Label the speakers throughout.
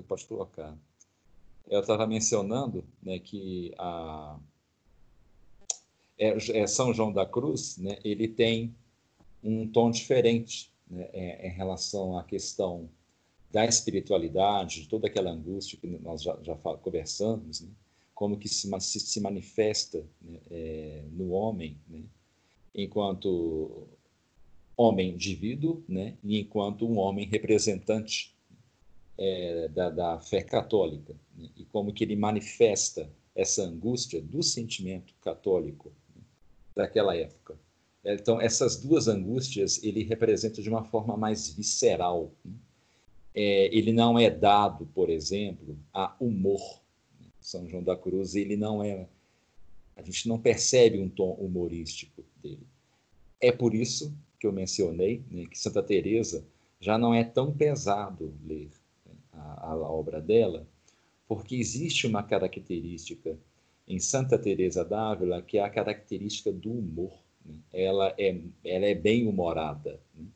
Speaker 1: pode colocar. Eu estava mencionando né, que a, é, é, São João da Cruz, né, ele tem um tom diferente né, é, em relação à questão da espiritualidade, de toda aquela angústia que nós já, já conversamos, né, como que se, se, se manifesta né, é, no homem, né, enquanto homem indivíduo, né, e enquanto um homem representante é, da, da, fé católica, né, e como que ele manifesta essa angústia do sentimento católico né, daquela época. Então, essas duas angústias ele representa de uma forma mais visceral. Né. É, ele não é dado, por exemplo, a humor. Né. São João da Cruz, ele não é. A gente não percebe um tom humorístico dele. É por isso que eu mencionei, né, que Santa Teresa já não é tão pesado ler a, a, obra dela, porque existe uma característica em Santa Teresa d'Ávila que é a característica do humor. Né? Ela, é, ela é bem humorada. Né?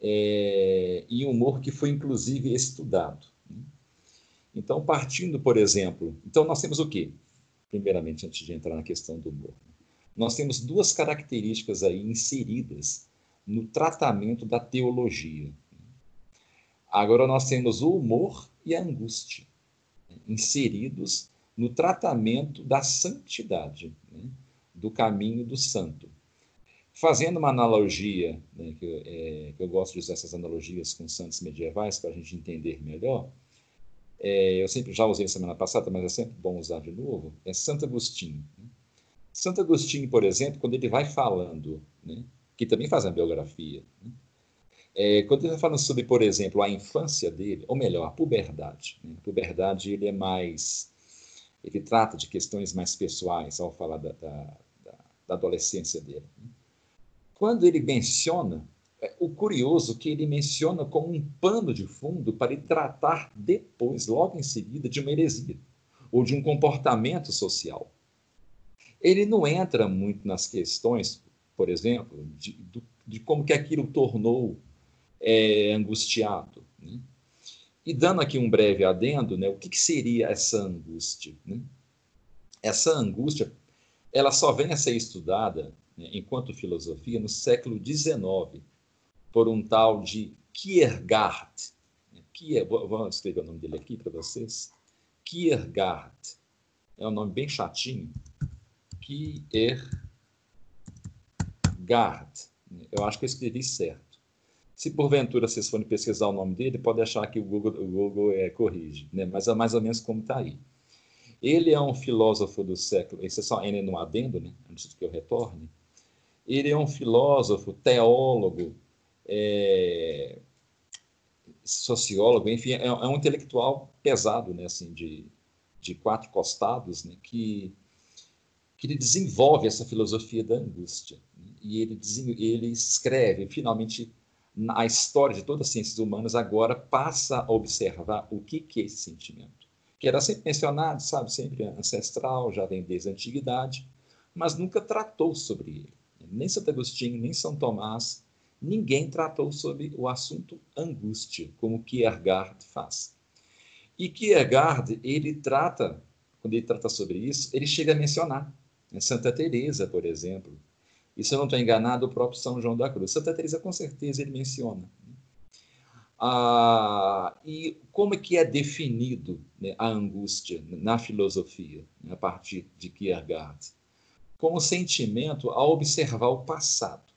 Speaker 1: É, e humor que foi inclusive estudado. Né? Então, partindo, por exemplo, então nós temos o quê? Primeiramente, antes de entrar na questão do humor, nós temos duas características aí inseridas no tratamento da teologia. Agora nós temos o humor e a angústia né, inseridos no tratamento da santidade, né, do caminho do santo. Fazendo uma analogia, né, que, é, que, eu gosto de usar essas analogias com santos medievais para a gente entender melhor, é, eu sempre já usei semana passada, mas é sempre bom usar de novo, é Santo Agostinho. Né. Santo Agostinho, por exemplo, quando ele vai falando, né, que também faz a biografia, né, é, quando ele vai falando sobre, por exemplo, a infância dele, ou melhor, a puberdade. Né, a puberdade ele é mais, ele trata de questões mais pessoais ao falar da, da, da, adolescência dele. Né. Quando ele menciona, é, o curioso que ele menciona como um pano de fundo para ele tratar depois, logo em seguida, de uma heresia ou de um comportamento social ele não entra muito nas questões, por exemplo, de, de como que aquilo tornou é, angustiado. Né? E dando aqui um breve adendo, né, o que, que seria essa angústia? Né? Essa angústia, ela só vem a ser estudada, né, enquanto filosofia, no século XIX, por um tal de Kierkegaard. Kier, vou escrever o nome dele aqui para vocês. Kierkegaard. É um nome bem chatinho, Kierkegaard. Eu acho que eu escrevi certo. Se porventura vocês forem pesquisar o nome dele, pode achar que o Google, o Google é, corrige, né? mas é mais ou menos como está aí. Ele é um filósofo do século, esse é só N no adendo, né? antes que eu retorne. Ele é um filósofo, teólogo, é, sociólogo, enfim, é, é, um intelectual pesado, né? assim, de, de quatro costados, né? que que ele desenvolve essa filosofia da angústia. Né? E ele, ele escreve, finalmente, a história de todas as ciências humanas agora passa a observar o que, que é esse sentimento. Que era sempre mencionado, sabe, sempre ancestral, já vem desde a antiguidade, mas nunca tratou sobre ele. Nem Santo Agostinho, nem São Tomás, ninguém tratou sobre o assunto angústia, como Kierkegaard faz. E Kierkegaard, ele trata, quando ele trata sobre isso, ele chega a mencionar Santa Teresa, por exemplo. E se eu não estou enganado, o próprio São João da Cruz. Santa Teresa, com certeza, ele menciona. Ah, e como é que é definido né, a angústia na filosofia, né, a partir de Kierkegaard? Como sentimento a observar o passado.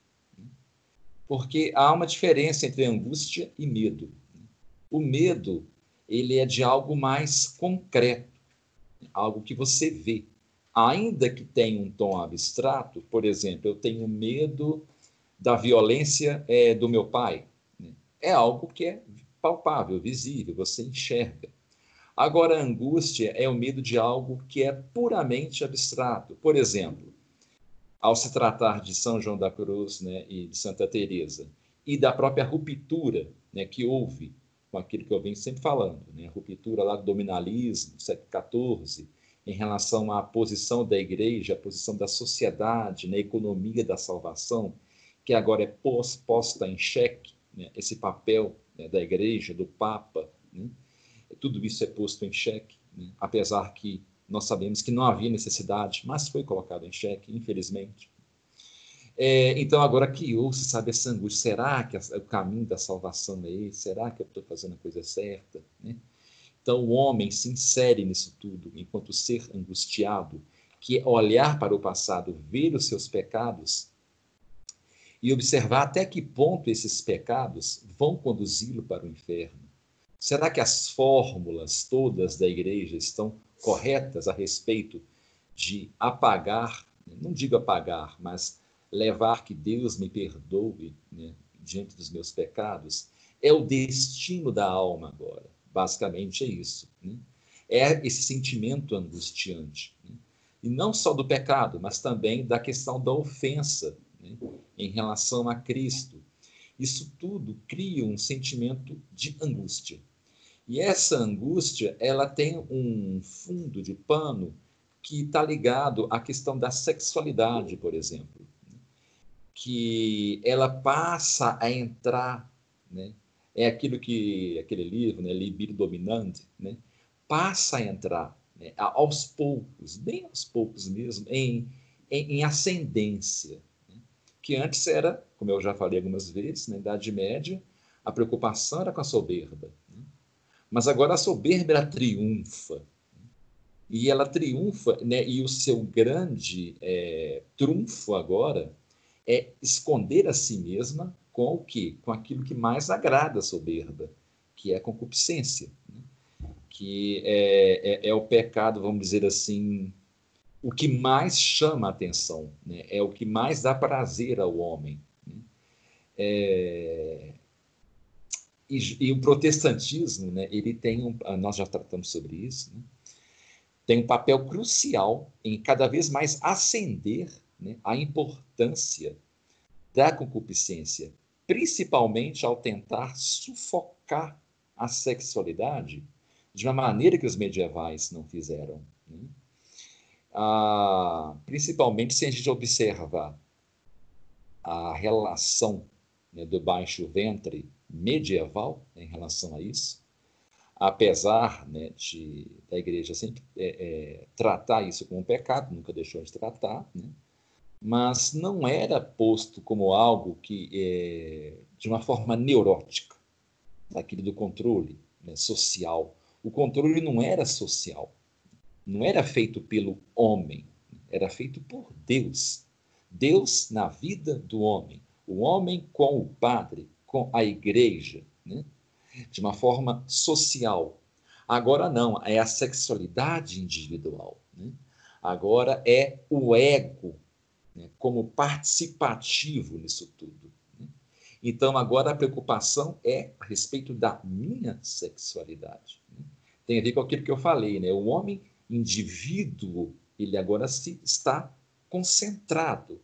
Speaker 1: Porque há uma diferença entre angústia e medo. O medo ele é de algo mais concreto, algo que você vê, ainda que tenha um tom abstrato, por exemplo, eu tenho medo da violência é, do meu pai. Né? É algo que é palpável, visível, você enxerga. Agora, a angústia é o medo de algo que é puramente abstrato. Por exemplo, ao se tratar de São João da Cruz né, e de Santa Teresa e da própria ruptura né, que houve com aquilo que eu venho sempre falando, né, a ruptura lá do dominalismo, século XIV, em relação à posição da igreja, a posição da sociedade na economia da salvação, que agora é posta em xeque, né, esse papel né, da igreja, do Papa. Né? tudo isso é posto em xeque, né? apesar que nós sabemos que não havia necessidade, mas foi colocado em xeque, infelizmente. É, então, agora criou-se, sabe, essa angústia. Será que o caminho da salvação é esse? Será que eu estou fazendo a coisa certa? Né? Então, o homem se insere nisso tudo, enquanto ser angustiado, que é olhar para o passado, ver os seus pecados e observar até que ponto esses pecados vão conduzi-lo para o inferno. Será que as fórmulas todas da igreja estão corretas a respeito de apagar, não digo apagar, mas levar que Deus me perdoe né, diante dos meus pecados? É o destino da alma agora. Basicamente é isso. Né? É esse sentimento angustiante. Né? E não só do pecado, mas também da questão da ofensa né, em relação a Cristo. Isso tudo cria um sentimento de angústia. E essa angústia, ela tem um fundo de pano que está ligado à questão da sexualidade, por exemplo, que ela passa a entrar, né? É aquilo que aquele livro, né, Libido Dominante, né, passa a entrar né, aos poucos, bem aos poucos mesmo, em, em, em ascendência, né? que antes era, como eu já falei algumas vezes, na Idade Média, a preocupação era com a soberba, mas agora a soberba ela triunfa. E ela triunfa, né? e o seu grande é, trunfo agora é esconder a si mesma com o quê? Com aquilo que mais agrada a soberba, que é a concupiscência. Né? Que é, é, é, o pecado, vamos dizer assim, o que mais chama a atenção, né? é o que mais dá prazer ao homem. Né? É, e, e, o protestantismo, né, ele tem um, ah, nós já tratamos sobre isso, né, tem um papel crucial em cada vez mais acender né, a importância da concupiscência, principalmente ao tentar sufocar a sexualidade de uma maneira que os medievais não fizeram. Né? Ah, principalmente se a gente observar a relação né, do baixo ventre medieval em relação a isso, apesar né, de, da igreja sempre é, é, tratar isso como um pecado, nunca deixou de tratar, né, mas não era posto como algo que, é, de uma forma neurótica, daquele do controle né, social. O controle não era social, não era feito pelo homem, era feito por Deus. Deus na vida do homem, o homem com o Padre, com a igreja, né? de uma forma social. Agora não, é a sexualidade individual. Né? Agora é o ego né? como participativo nisso tudo. Né? Então, agora a preocupação é a respeito da minha sexualidade. Né? Tem a ver com aquilo que eu falei, né? O homem indivíduo, ele agora se está concentrado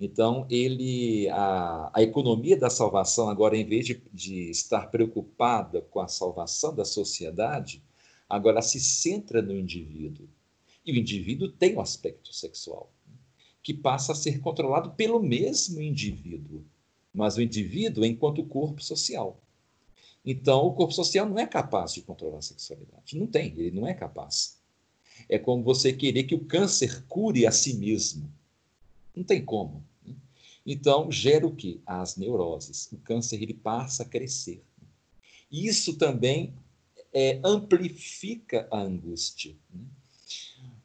Speaker 1: então, ele, a, a economia da salvação, agora, em vez de, de estar preocupada com a salvação da sociedade, agora se centra no indivíduo. E o indivíduo tem o um aspecto sexual, que passa a ser controlado pelo mesmo indivíduo, mas o indivíduo enquanto corpo social. Então, o corpo social não é capaz de controlar a sexualidade. Não tem, ele não é capaz. É como você querer que o câncer cure a si mesmo. Não tem como. Né? Então, gera o quê? As neuroses. O câncer ele passa a crescer. Isso também é, amplifica a angústia. Né?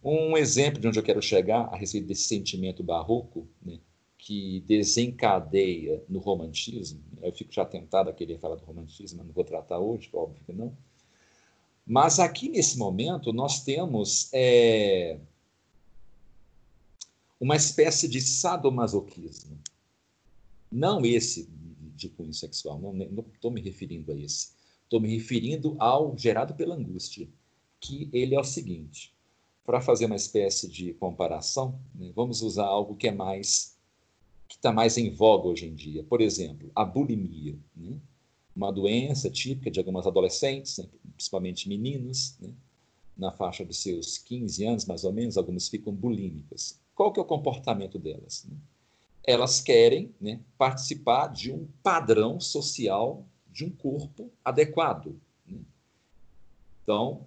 Speaker 1: Um exemplo de onde eu quero chegar a respeito desse sentimento barroco, né, que desencadeia no romantismo, eu fico já tentado a querer falar do romantismo, mas não vou tratar hoje, óbvio que não. Mas aqui nesse momento nós temos é, uma espécie de sadomasoquismo. Não esse de cunho sexual, não estou me referindo a esse. Estou me referindo ao gerado pela angústia, que ele é o seguinte. Para fazer uma espécie de comparação, né, vamos usar algo que é mais que está mais em voga hoje em dia. Por exemplo, a bulimia, né? uma doença típica de algumas adolescentes, né, principalmente meninas, né? na faixa dos seus 15 anos, mais ou menos, algumas ficam bulímicas. Qual que é o comportamento delas? Né? Elas querem né, participar de um padrão social de um corpo adequado. Então,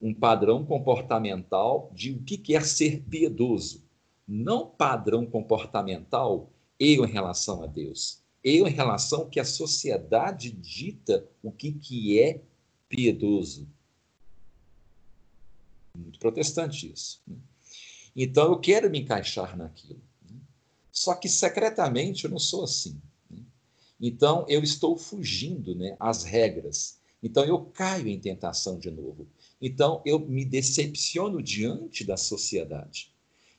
Speaker 1: um padrão comportamental de o que quer ser piedoso. Não padrão comportamental eu em relação a Deus. Eu em relação ao que a sociedade dita o que, que é piedoso. Muito protestante isso. Né? Então eu quero me encaixar naquilo. Né? Só que secretamente eu não sou assim. Né? Então eu estou fugindo né, às regras. Então eu caio em tentação de novo. Então eu me decepciono diante da sociedade.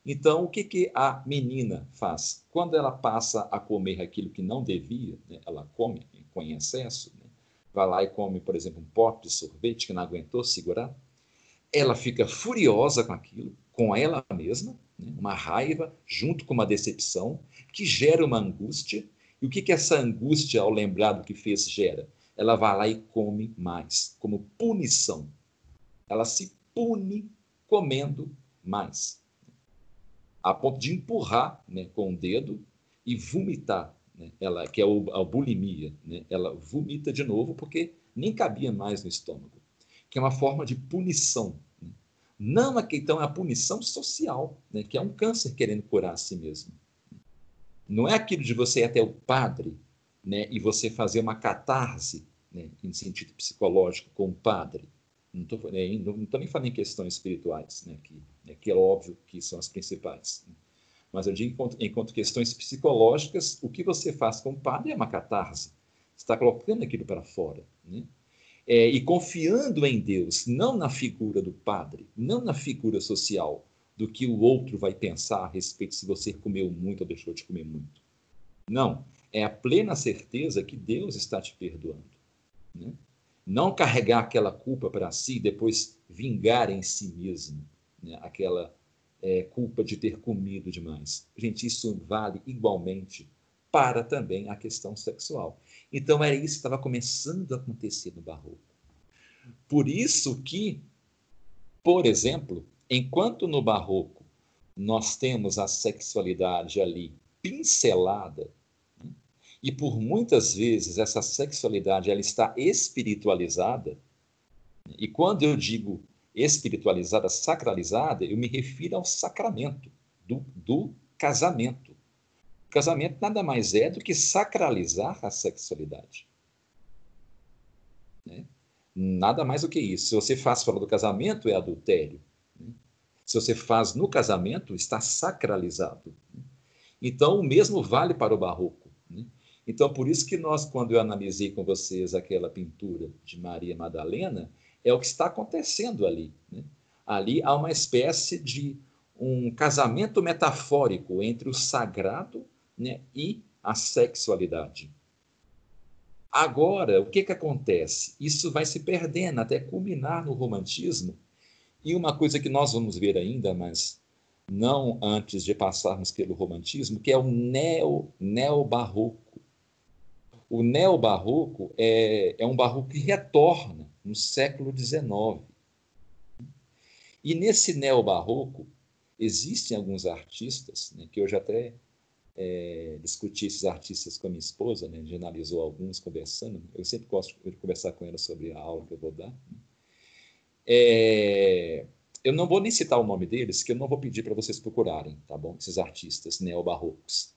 Speaker 1: Então o que, que a menina faz? Quando ela passa a comer aquilo que não devia, né, ela come com excesso, né, vai lá e come, por exemplo, um pote de sorvete que não aguentou segurar, ela fica furiosa com aquilo, com ela mesma, né, uma raiva junto com uma decepção que gera uma angústia. E o que, que essa angústia, ao lembrar do que fez, gera? ela vai lá e come mais, como punição. Ela se pune comendo mais, a ponto de empurrar né, com o dedo e vomitar, né, ela, que é a bulimia. Né, ela vomita de novo porque nem cabia mais no estômago, que é uma forma de punição. Né. Não, então, é a punição social, né, que é um câncer querendo curar a si mesmo. Não é aquilo de você ir até o padre né, e você fazer uma catarse em sentido psicológico com o padre. Não estou nem falando em questões espirituais, né, que, né, que é óbvio que são as principais. Né. Mas eu digo, enquanto, enquanto questões psicológicas, o que você faz com o padre é uma catarse. Você está colocando aquilo para fora. Né? É, e confiando em Deus, não na figura do padre, não na figura social, do que o outro vai pensar a respeito se você comeu muito ou deixou de comer muito. Não, é a plena certeza que Deus está te perdoando. Né? Não carregar aquela culpa para si e depois vingar em si mesmo né? aquela é, culpa de ter comido demais. Gente, isso vale igualmente para também a questão sexual. Então, era isso que estava começando a acontecer no Barroco. Por isso que, por exemplo, enquanto no Barroco nós temos a sexualidade ali pincelada, e por muitas vezes essa sexualidade ela está espiritualizada. E quando eu digo espiritualizada, sacralizada, eu me refiro ao sacramento do, do casamento. O casamento nada mais é do que sacralizar a sexualidade. Né? Nada mais do que isso. Se você faz fora do casamento, é adultério. Né? Se você faz no casamento, está sacralizado. Então, o mesmo vale para o barroco. Então, por isso que nós, quando eu analisei com vocês aquela pintura de Maria Madalena, é o que está acontecendo ali. Né? Ali há uma espécie de um casamento metafórico entre o sagrado né, e a sexualidade. Agora, o que, que acontece? Isso vai se perdendo até culminar no romantismo. E uma coisa que nós vamos ver ainda, mas não antes de passarmos pelo romantismo, que é o neo, neobarroco o neobarroco é, é um barroco que retorna no século XIX. E nesse neobarroco, existem alguns artistas, né, que já até é, discuti esses artistas com a minha esposa, né, a gente analisou alguns conversando, eu sempre gosto de conversar com ela sobre a aula que eu vou dar. Né. É, eu não vou nem citar o nome deles, que eu não vou pedir para vocês procurarem, tá bom? Esses artistas neobarrocos.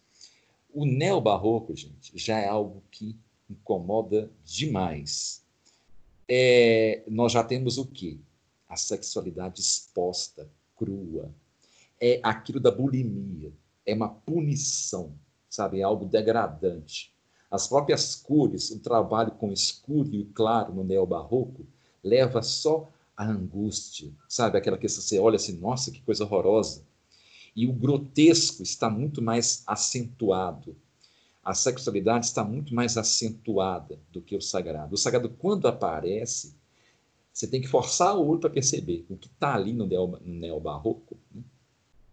Speaker 1: O neobarroco, gente, já é algo que incomoda demais. É, nós já temos o quê? A sexualidade exposta, crua. É aquilo da bulimia. É uma punição, sabe? É algo degradante. As próprias cores, o trabalho com escuro e claro no neobarroco, leva só a angústia, sabe? Aquela que você olha assim, nossa, que coisa horrorosa. E o grotesco está muito mais acentuado. A sexualidade está muito mais acentuada do que o sagrado. O sagrado, quando aparece, você tem que forçar o olho para perceber o que está ali no, neo, no neobarroco. Né?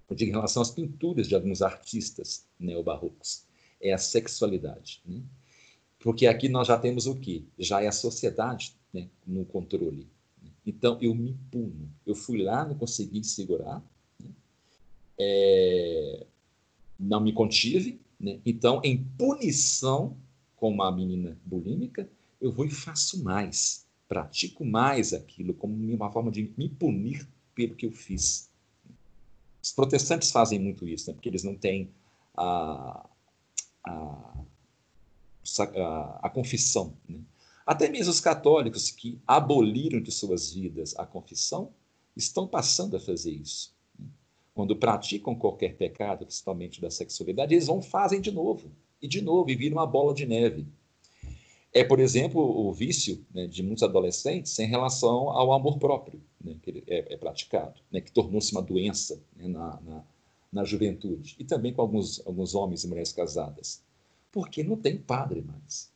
Speaker 1: Eu digo em relação às pinturas de alguns artistas neobarrocos. É a sexualidade. Né? Porque aqui nós já temos o quê? Já é a sociedade né, no controle. Então eu me puno. Eu fui lá, não consegui segurar, é, não me contive, né? então, em punição com uma menina bulímica, eu vou e faço mais. pratico mais aquilo como uma forma de me punir pelo que eu fiz. Os protestantes fazem muito isso, né? porque eles não têm a, a, a, a confissão. Né? Até mesmo os católicos que aboliram de suas vidas a confissão estão passando a fazer isso. Quando praticam qualquer pecado, principalmente da sexualidade, eles vão fazem de novo, e de novo, e viram uma bola de neve. É, por exemplo, o vício né, de muitos adolescentes em relação ao amor próprio, né, que é, é praticado, né, que tornou-se uma doença né, na, na, na, juventude, e também com alguns, alguns homens e mulheres casadas. Porque não tem padre mais.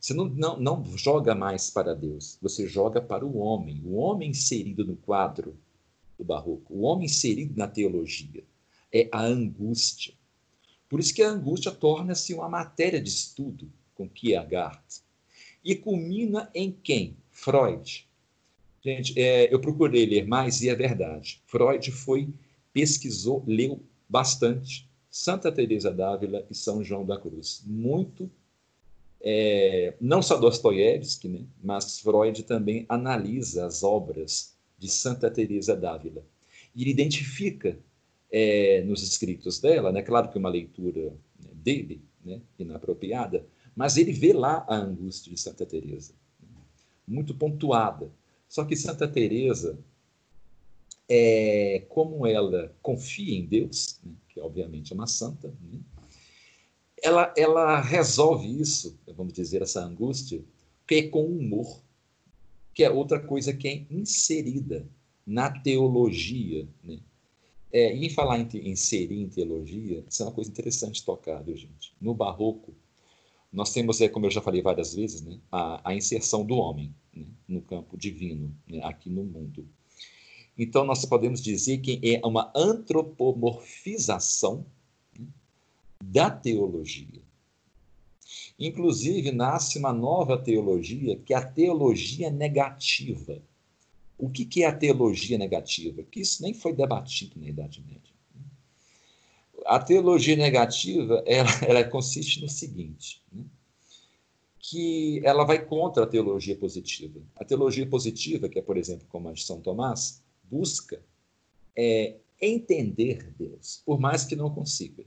Speaker 1: Você não, não, não joga mais para Deus, você joga para o homem, o homem inserido no quadro do barroco, o homem inserido na teologia. É a angústia. Por isso que a angústia torna-se uma matéria de estudo com Kierkegaard. E culmina em quem? Freud. Gente, é, eu procurei ler mais e é verdade. Freud foi, pesquisou, leu bastante Santa Teresa d'Ávila e São João da Cruz. Muito, é, não só Dostoiévski, né, mas Freud também analisa as obras de Santa Teresa d'Ávila. E ele identifica é, nos escritos dela, né, claro que uma leitura né, dele, né, inapropriada, mas ele vê lá a angústia de Santa Teresa, muito pontuada. Só que Santa Teresa, é, como ela confia em Deus, né, que obviamente é uma santa, né, ela, ela resolve isso, vamos dizer, essa angústia, que é com humor, que é outra coisa que é inserida na teologia. Né? É, e falar em inserir em teologia, isso é uma coisa interessante tocar, viu, gente? No barroco, nós temos, é, como eu já falei várias vezes, né, a, a inserção do homem né, no campo divino, né, aqui no mundo. Então, nós podemos dizer que é uma antropomorfização né, da teologia. Inclusive, nasce uma nova teologia, que é a teologia negativa. O que, é a teologia negativa? Que isso nem foi debatido na Idade Média. A teologia negativa, ela, ela consiste no seguinte, né? que ela vai contra a teologia positiva. A teologia positiva, que é, por exemplo, como a de São Tomás, busca é, entender Deus, por mais que não consiga.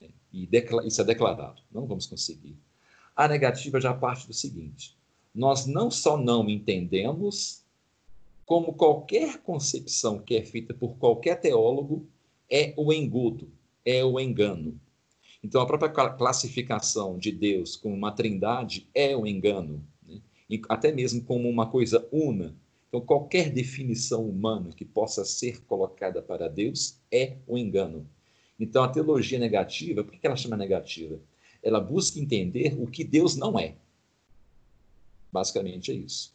Speaker 1: Né? E isso é declarado, não vamos conseguir. A negativa já parte do seguinte: nós não só não entendemos, como qualquer concepção que é feita por qualquer teólogo é o engodo, é o engano. Então, a própria classificação de Deus como uma trindade é o engano, né? até mesmo como uma coisa una. Então, qualquer definição humana que possa ser colocada para Deus é o engano. Então, a teologia negativa, por que ela chama negativa? Ela busca entender o que Deus não é. Basicamente é isso.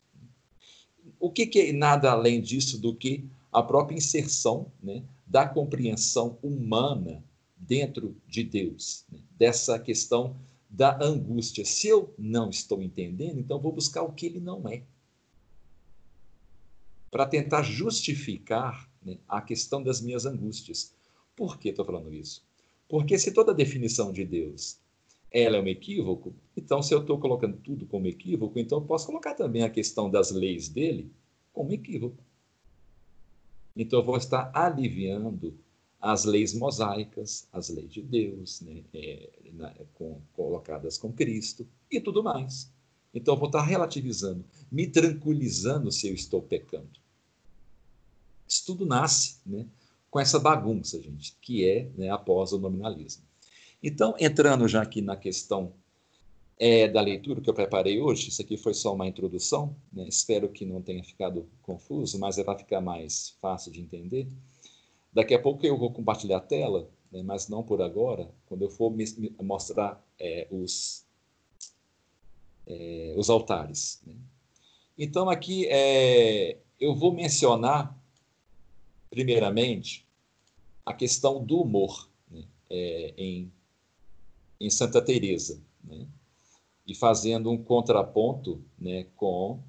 Speaker 1: O que, que é nada além disso do que a própria inserção né, da compreensão humana dentro de Deus, né? dessa questão da angústia. Se eu não estou entendendo, então vou buscar o que ele não é. Para tentar justificar né, a questão das minhas angústias. Por que estou falando isso? Porque se toda definição de Deus ela é um equívoco, então se eu estou colocando tudo como equívoco, então eu posso colocar também a questão das leis dele como equívoco. Então eu vou estar aliviando as leis mosaicas, as leis de Deus, né, é, na, com, colocadas com Cristo e tudo mais. Então, eu vou estar relativizando, me tranquilizando se eu estou pecando. Isso tudo nasce né, com essa bagunça, gente, que é né, após o nominalismo. Então, entrando já aqui na questão é, da leitura que eu preparei hoje, isso aqui foi só uma introdução, né, espero que não tenha ficado confuso, mas é para ficar mais fácil de entender. Daqui a pouco eu vou compartilhar a tela, né, mas não por agora, quando eu for mostrar é, os, é, os altares. Né? Então, aqui é, eu vou mencionar, primeiramente, a questão do humor né, é, em, em Santa Teresa, né? e fazendo um contraponto né, com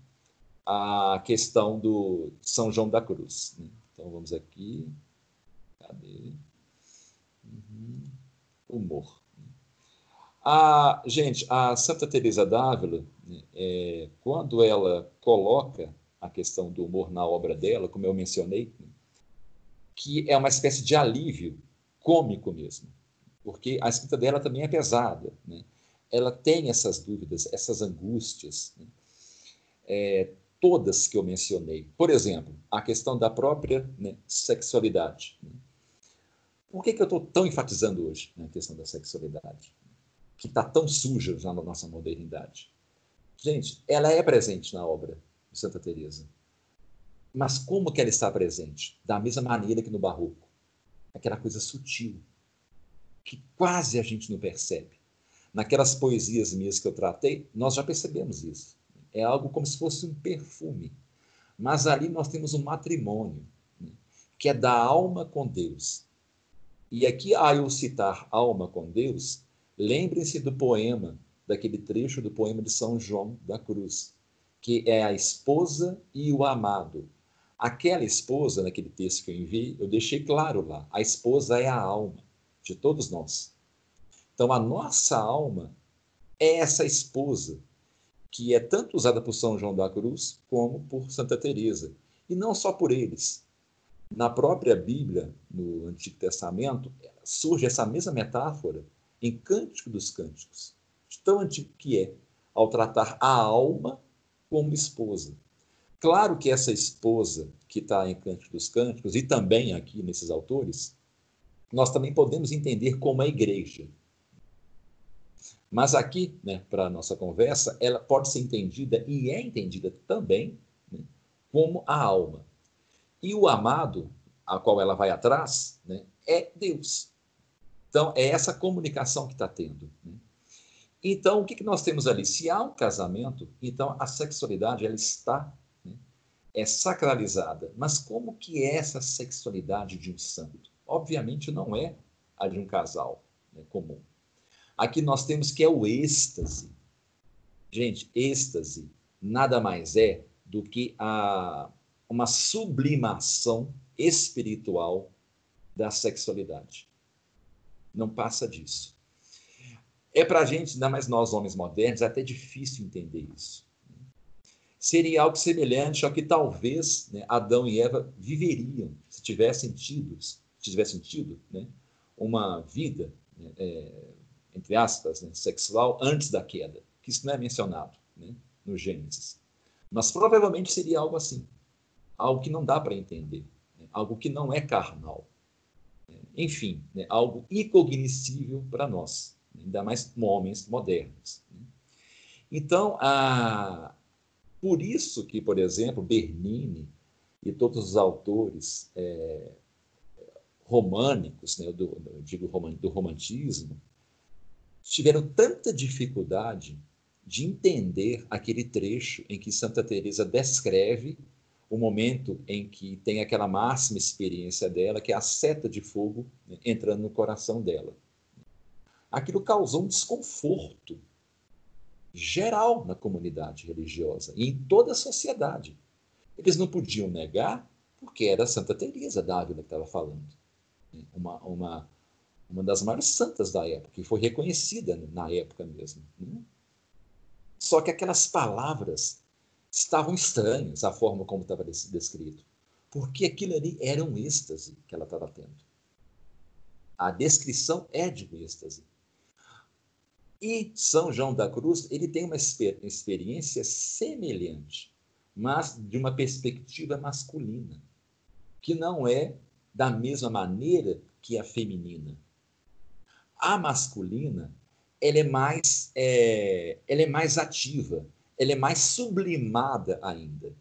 Speaker 1: a questão do São João da Cruz. Né? Então, vamos aqui. Cadê? Uhum. Humor. A, gente, a Santa Teresa d'Ávila, né, é, quando ela coloca a questão do humor na obra dela, como eu mencionei, que é uma espécie de alívio cômico mesmo, porque a escrita dela também é pesada, né? ela tem essas dúvidas, essas angústias, né? é, todas que eu mencionei. Por exemplo, a questão da própria né, sexualidade. Né? Por que, que eu estou tão enfatizando hoje na questão da sexualidade? Que está tão suja já na nossa modernidade. Gente, ela é presente na obra de Santa Teresa. Mas como que ela está presente? Da mesma maneira que no barroco. Aquela coisa sutil, que quase a gente não percebe. Naquelas poesias minhas que eu tratei, nós já percebemos isso. É algo como se fosse um perfume. Mas ali nós temos um matrimônio, né? que é da alma com Deus. E aqui, a eu citar alma com Deus, lembrem-se do poema, daquele trecho do poema de São João da Cruz, que é a esposa e o amado. Aquela esposa, naquele texto que eu enviei, eu deixei claro lá. A esposa é a alma de todos nós. Então, a nossa alma é essa esposa que é tanto usada por São João da Cruz como por Santa Teresa, e não só por eles. Na própria Bíblia, no Antigo Testamento, surge essa mesma metáfora em Cântico dos Cânticos, tão antigo que é, ao tratar a alma como esposa. Claro que essa esposa que está em Cântico dos Cânticos, e também aqui nesses autores, nós também podemos entender como a igreja. Mas aqui, né, para a nossa conversa, ela pode ser entendida e é entendida também né, como a alma. E o amado, a qual ela vai atrás, né, é Deus. Então, é essa comunicação que está tendo. Né? Então, o que, que nós temos ali? Se há um casamento, então a sexualidade ela está é sacralizada. Mas como que é essa sexualidade de um santo? Obviamente não é a de um casal né, comum. Aqui nós temos que é o êxtase. Gente, êxtase nada mais é do que a, uma sublimação espiritual da sexualidade. Não passa disso. É para a gente, ainda mais nós homens modernos, é até difícil entender isso seria algo semelhante ao que talvez né, Adão e Eva viveriam se tivessem tido, tivessem tido né, uma vida, né, é, entre aspas, né, sexual antes da queda, que isso não é mencionado né, no Gênesis. Mas provavelmente seria algo assim, algo que não dá para entender, né, algo que não é carnal. Enfim, algo incognoscível para nós, ainda mais homens modernos. Então, a, por isso que, por exemplo, Bernini e todos os autores é, românicos, né, do, digo do romantismo, tiveram tanta dificuldade de entender aquele trecho em que Santa Teresa descreve o momento em que tem aquela máxima experiência dela, que é a seta de fogo né, entrando no coração dela. Aquilo causou um desconforto geral na comunidade religiosa e em toda a sociedade. Eles não podiam negar, porque era Santa Teresa d'Ávila que estava falando. Uma, uma, uma das maiores santas da época, que foi reconhecida na época mesmo. Né? Só que aquelas palavras estavam estranhas, a forma como estava descrito. Porque aquilo ali era um êxtase que ela estava tendo. A descrição é de um êxtase. E São João da Cruz, ele tem uma experiência semelhante, mas de uma perspectiva masculina, que não é da mesma maneira que a feminina. A masculina, ela é mais, é, ela é mais ativa, ela é mais sublimada ainda.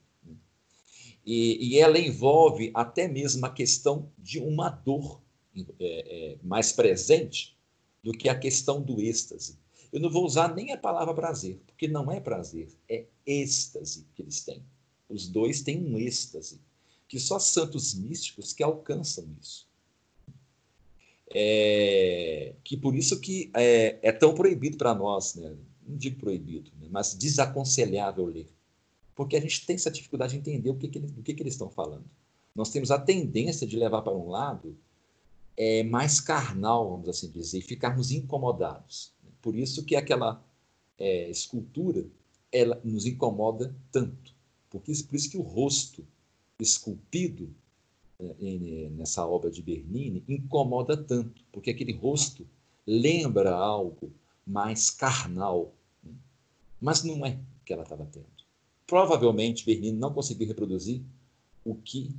Speaker 1: E, e ela envolve até mesmo a questão de uma dor é, é, mais presente do que a questão do êxtase. Eu não vou usar nem a palavra prazer, porque não é prazer, é êxtase que eles têm. Os dois têm um êxtase, que só santos místicos que alcançam isso. É, que por isso que é, é tão proibido para nós, né? não digo proibido, né? mas desaconselhável ler. Porque a gente tem essa dificuldade de entender o que, que, do que, que eles estão falando. Nós temos a tendência de levar para um lado é, mais carnal, vamos assim dizer, e ficarmos incomodados. Por isso que aquela é, escultura ela nos incomoda tanto. Porque, por isso que o rosto esculpido né, nessa obra de Bernini incomoda tanto, porque aquele rosto lembra algo mais carnal, né? mas não é o que ela estava tendo. Provavelmente Bernini não conseguiu reproduzir o que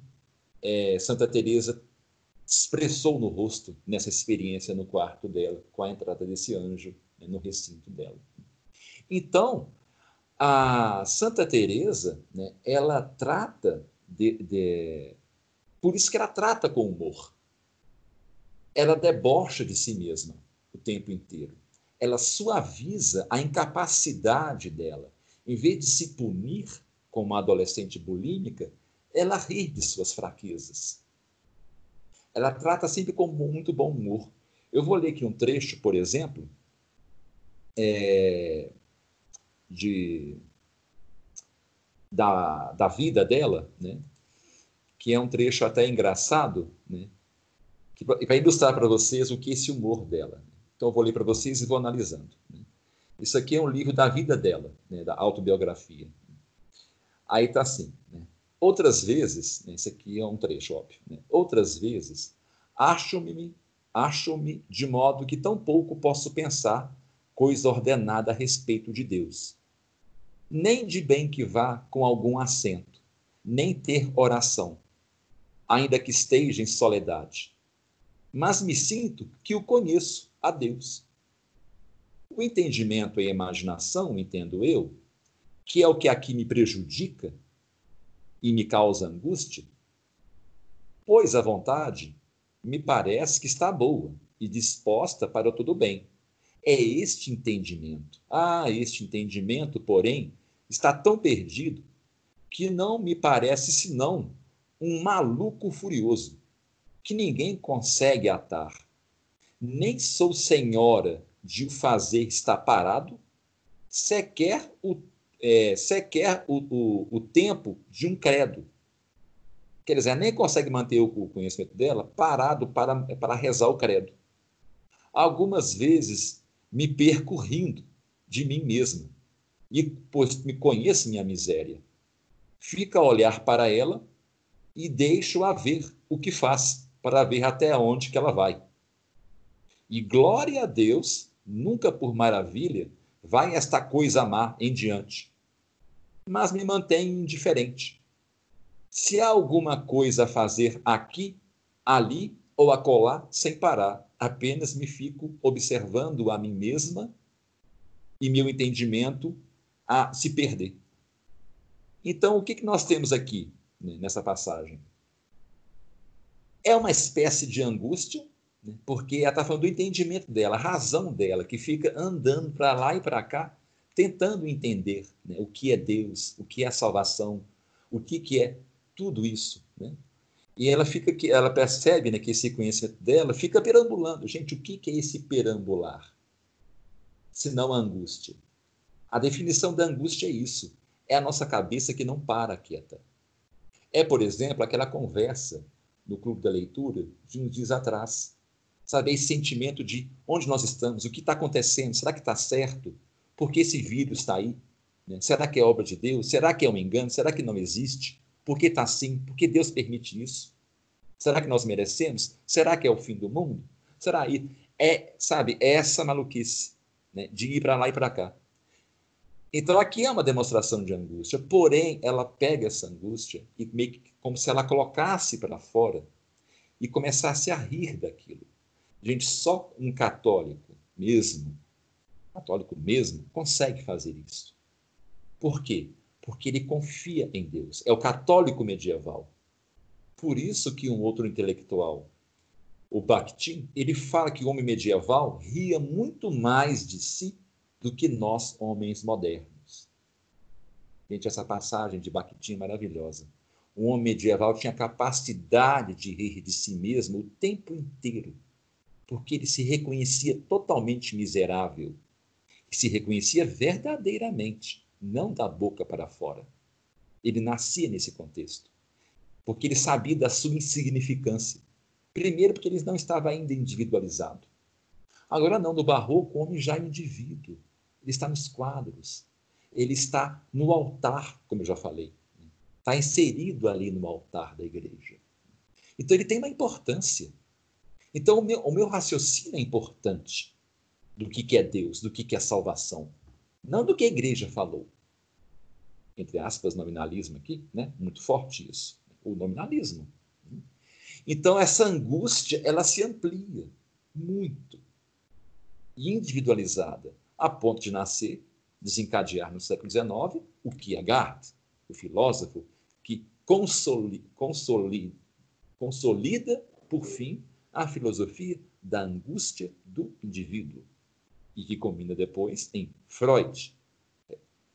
Speaker 1: é, Santa Teresa expressou no rosto nessa experiência no quarto dela, com a entrada desse anjo né, no recinto dela. Então, a Santa Teresa, né, ela trata de, de, por isso que ela trata com humor. Ela debocha de si mesma o tempo inteiro. Ela suaviza a incapacidade dela. Em vez de se punir como uma adolescente bulímica, ela ri de suas fraquezas. Ela trata sempre com muito bom humor. Eu vou ler aqui um trecho, por exemplo, é, de, da, da vida dela, né? que é um trecho até engraçado, né? que vai ilustrar para vocês o que é esse humor dela. Então, eu vou ler para vocês e vou analisando. Né? Isso aqui é um livro da vida dela, né? da autobiografia. Aí está assim, né? Outras vezes, né, esse aqui é um trecho óbvio, né? outras vezes, acho-me acho-me de modo que tão pouco posso pensar coisa ordenada a respeito de Deus. Nem de bem que vá com algum assento, nem ter oração, ainda que esteja em soledade. Mas me sinto que o conheço a Deus. O entendimento e a imaginação, entendo eu, que é o que aqui me prejudica, e me causa angústia? Pois a vontade me parece que está boa e disposta para tudo bem. É este entendimento. Ah, este entendimento, porém, está tão perdido que não me parece senão um maluco furioso que ninguém consegue atar. Nem sou senhora de o fazer estar parado, sequer o é, sequer o, o, o tempo de um credo. Quer dizer, nem consegue manter o conhecimento dela parado para, para rezar o credo. Algumas vezes me perco rindo de mim mesma, e pois me conheço minha miséria. Fica a olhar para ela e deixo-a ver o que faz, para ver até onde que ela vai. E glória a Deus, nunca por maravilha, vai esta coisa má em diante mas me mantenho indiferente. Se há alguma coisa a fazer aqui, ali ou acolá, sem parar, apenas me fico observando a mim mesma e meu entendimento a se perder. Então, o que, que nós temos aqui né, nessa passagem? É uma espécie de angústia, né, porque ela está falando do entendimento dela, a razão dela, que fica andando para lá e para cá, tentando entender né, o que é Deus, o que é a salvação, o que, que é tudo isso. Né? E ela fica que ela percebe né, que esse conhecimento dela fica perambulando. Gente, o que, que é esse perambular? Senão a angústia. A definição da angústia é isso. É a nossa cabeça que não para quieta. É, por exemplo, aquela conversa no clube da leitura de uns dias atrás. Sabe, esse sentimento de onde nós estamos, o que está acontecendo, será que está certo? Por que esse vírus está aí? Né? Será que é obra de Deus? Será que é um engano? Será que não existe? Por que está assim? Por que Deus permite isso? Será que nós merecemos? Será que é o fim do mundo? Será aí? É, sabe, é essa maluquice né? de ir para lá e para cá. Então aqui é uma demonstração de angústia, porém ela pega essa angústia e meio que como se ela colocasse para fora e começasse a rir daquilo. Gente, só um católico mesmo católico mesmo, consegue fazer isso. Por quê? Porque ele confia em Deus. É o católico medieval. Por isso que um outro intelectual, o Bakhtin, ele fala que o homem medieval ria muito mais de si do que nós, homens modernos. Gente, essa passagem de Bakhtin é maravilhosa. O homem medieval tinha capacidade de rir de si mesmo o tempo inteiro, porque ele se reconhecia totalmente miserável, se reconhecia verdadeiramente, não da boca para fora. Ele nascia nesse contexto, porque ele sabia da sua insignificância. Primeiro, porque ele não estava ainda individualizado. Agora, não, no barroco, o homem já é indivíduo, ele está nos quadros. ele está no altar, como eu já falei. Está inserido ali no altar da igreja. Então ele tem uma importância. Então o meu, o meu raciocínio é importante do que, que é Deus, do que, que é salvação. Não do que a igreja falou. Entre aspas, nominalismo aqui, né? Muito forte isso. O nominalismo. Então essa angústia, ela se amplia muito. individualizada, a ponto de nascer, desencadear no século XIX o Kierkegaard, o filósofo que consolida, consolida, consolida por fim, a filosofia da angústia do indivíduo e que combina depois em Freud,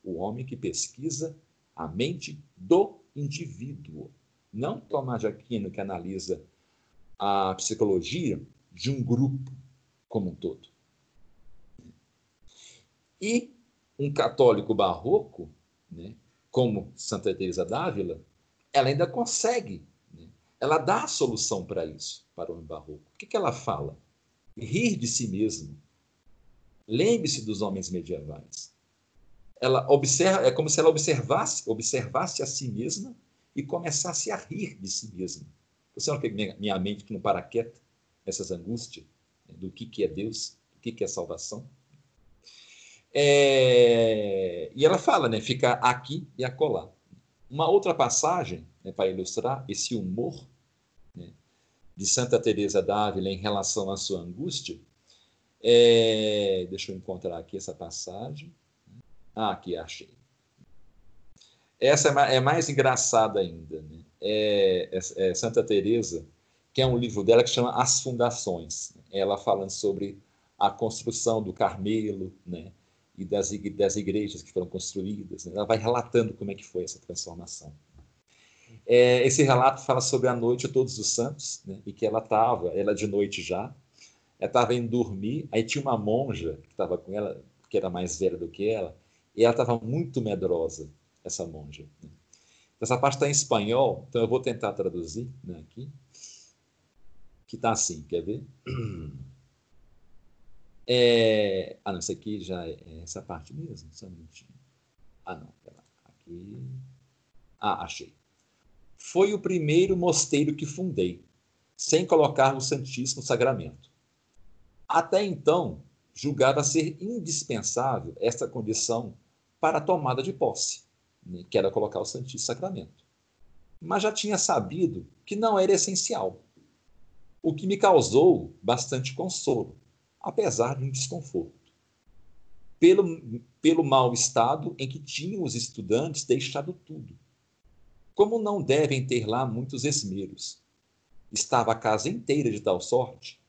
Speaker 1: o homem que pesquisa a mente do indivíduo. Não Tomás de Aquino, que analisa a psicologia de um grupo como um todo. E um católico barroco, né, como Santa Teresa d'Ávila, ela ainda consegue, né, ela dá a solução para isso, para o homem barroco. O que, que ela fala? Rir de si mesmo, Lembre-se dos homens medievais. Ela observa, é como se ela observasse, observasse a si mesma e começasse a rir de si mesma. Você não que minha, minha mente que não para quieta essas angústias né, do que, que é Deus, do que, que é salvação. É, e ela fala, né, ficar aqui e acolá. Uma outra passagem né, para ilustrar esse humor né, de Santa Teresa d'Ávila em relação à sua angústia é, deixa eu encontrar aqui essa passagem. Ah, aqui achei. Essa é, é mais engraçada ainda. Né? É, é, é Santa Teresa, que é um livro dela que chama As Fundações. Ela falando sobre a construção do Carmelo, né? E das, das igrejas que foram construídas. Né? Ela vai relatando como é que foi essa transformação. É, esse relato fala sobre a noite de todos os santos, né? e que ela estava, ela de noite já, ela estava indo dormir, aí tinha uma monja que estava com ela, que era mais velha do que ela, e ela estava muito medrosa, essa monja. Né? Essa parte está em espanhol, então eu vou tentar traduzir né, aqui. Que está assim, quer ver? É... Ah, não, isso aqui já é, é essa parte mesmo, só um minutinho. Ah, não, pera, aqui. Ah, achei. Foi o primeiro mosteiro que fundei, sem colocar o Santíssimo Sagramento. Até então, julgava ser indispensável essa condição para a tomada de posse, né, que era colocar o Santíssimo Sacramento. Mas já tinha sabido que não era essencial, o que me causou bastante consolo, apesar de um desconforto. Pelo, pelo mau estado em que tinham os estudantes deixado tudo. Como não devem ter lá muitos esmeros, estava a casa inteira de tal sorte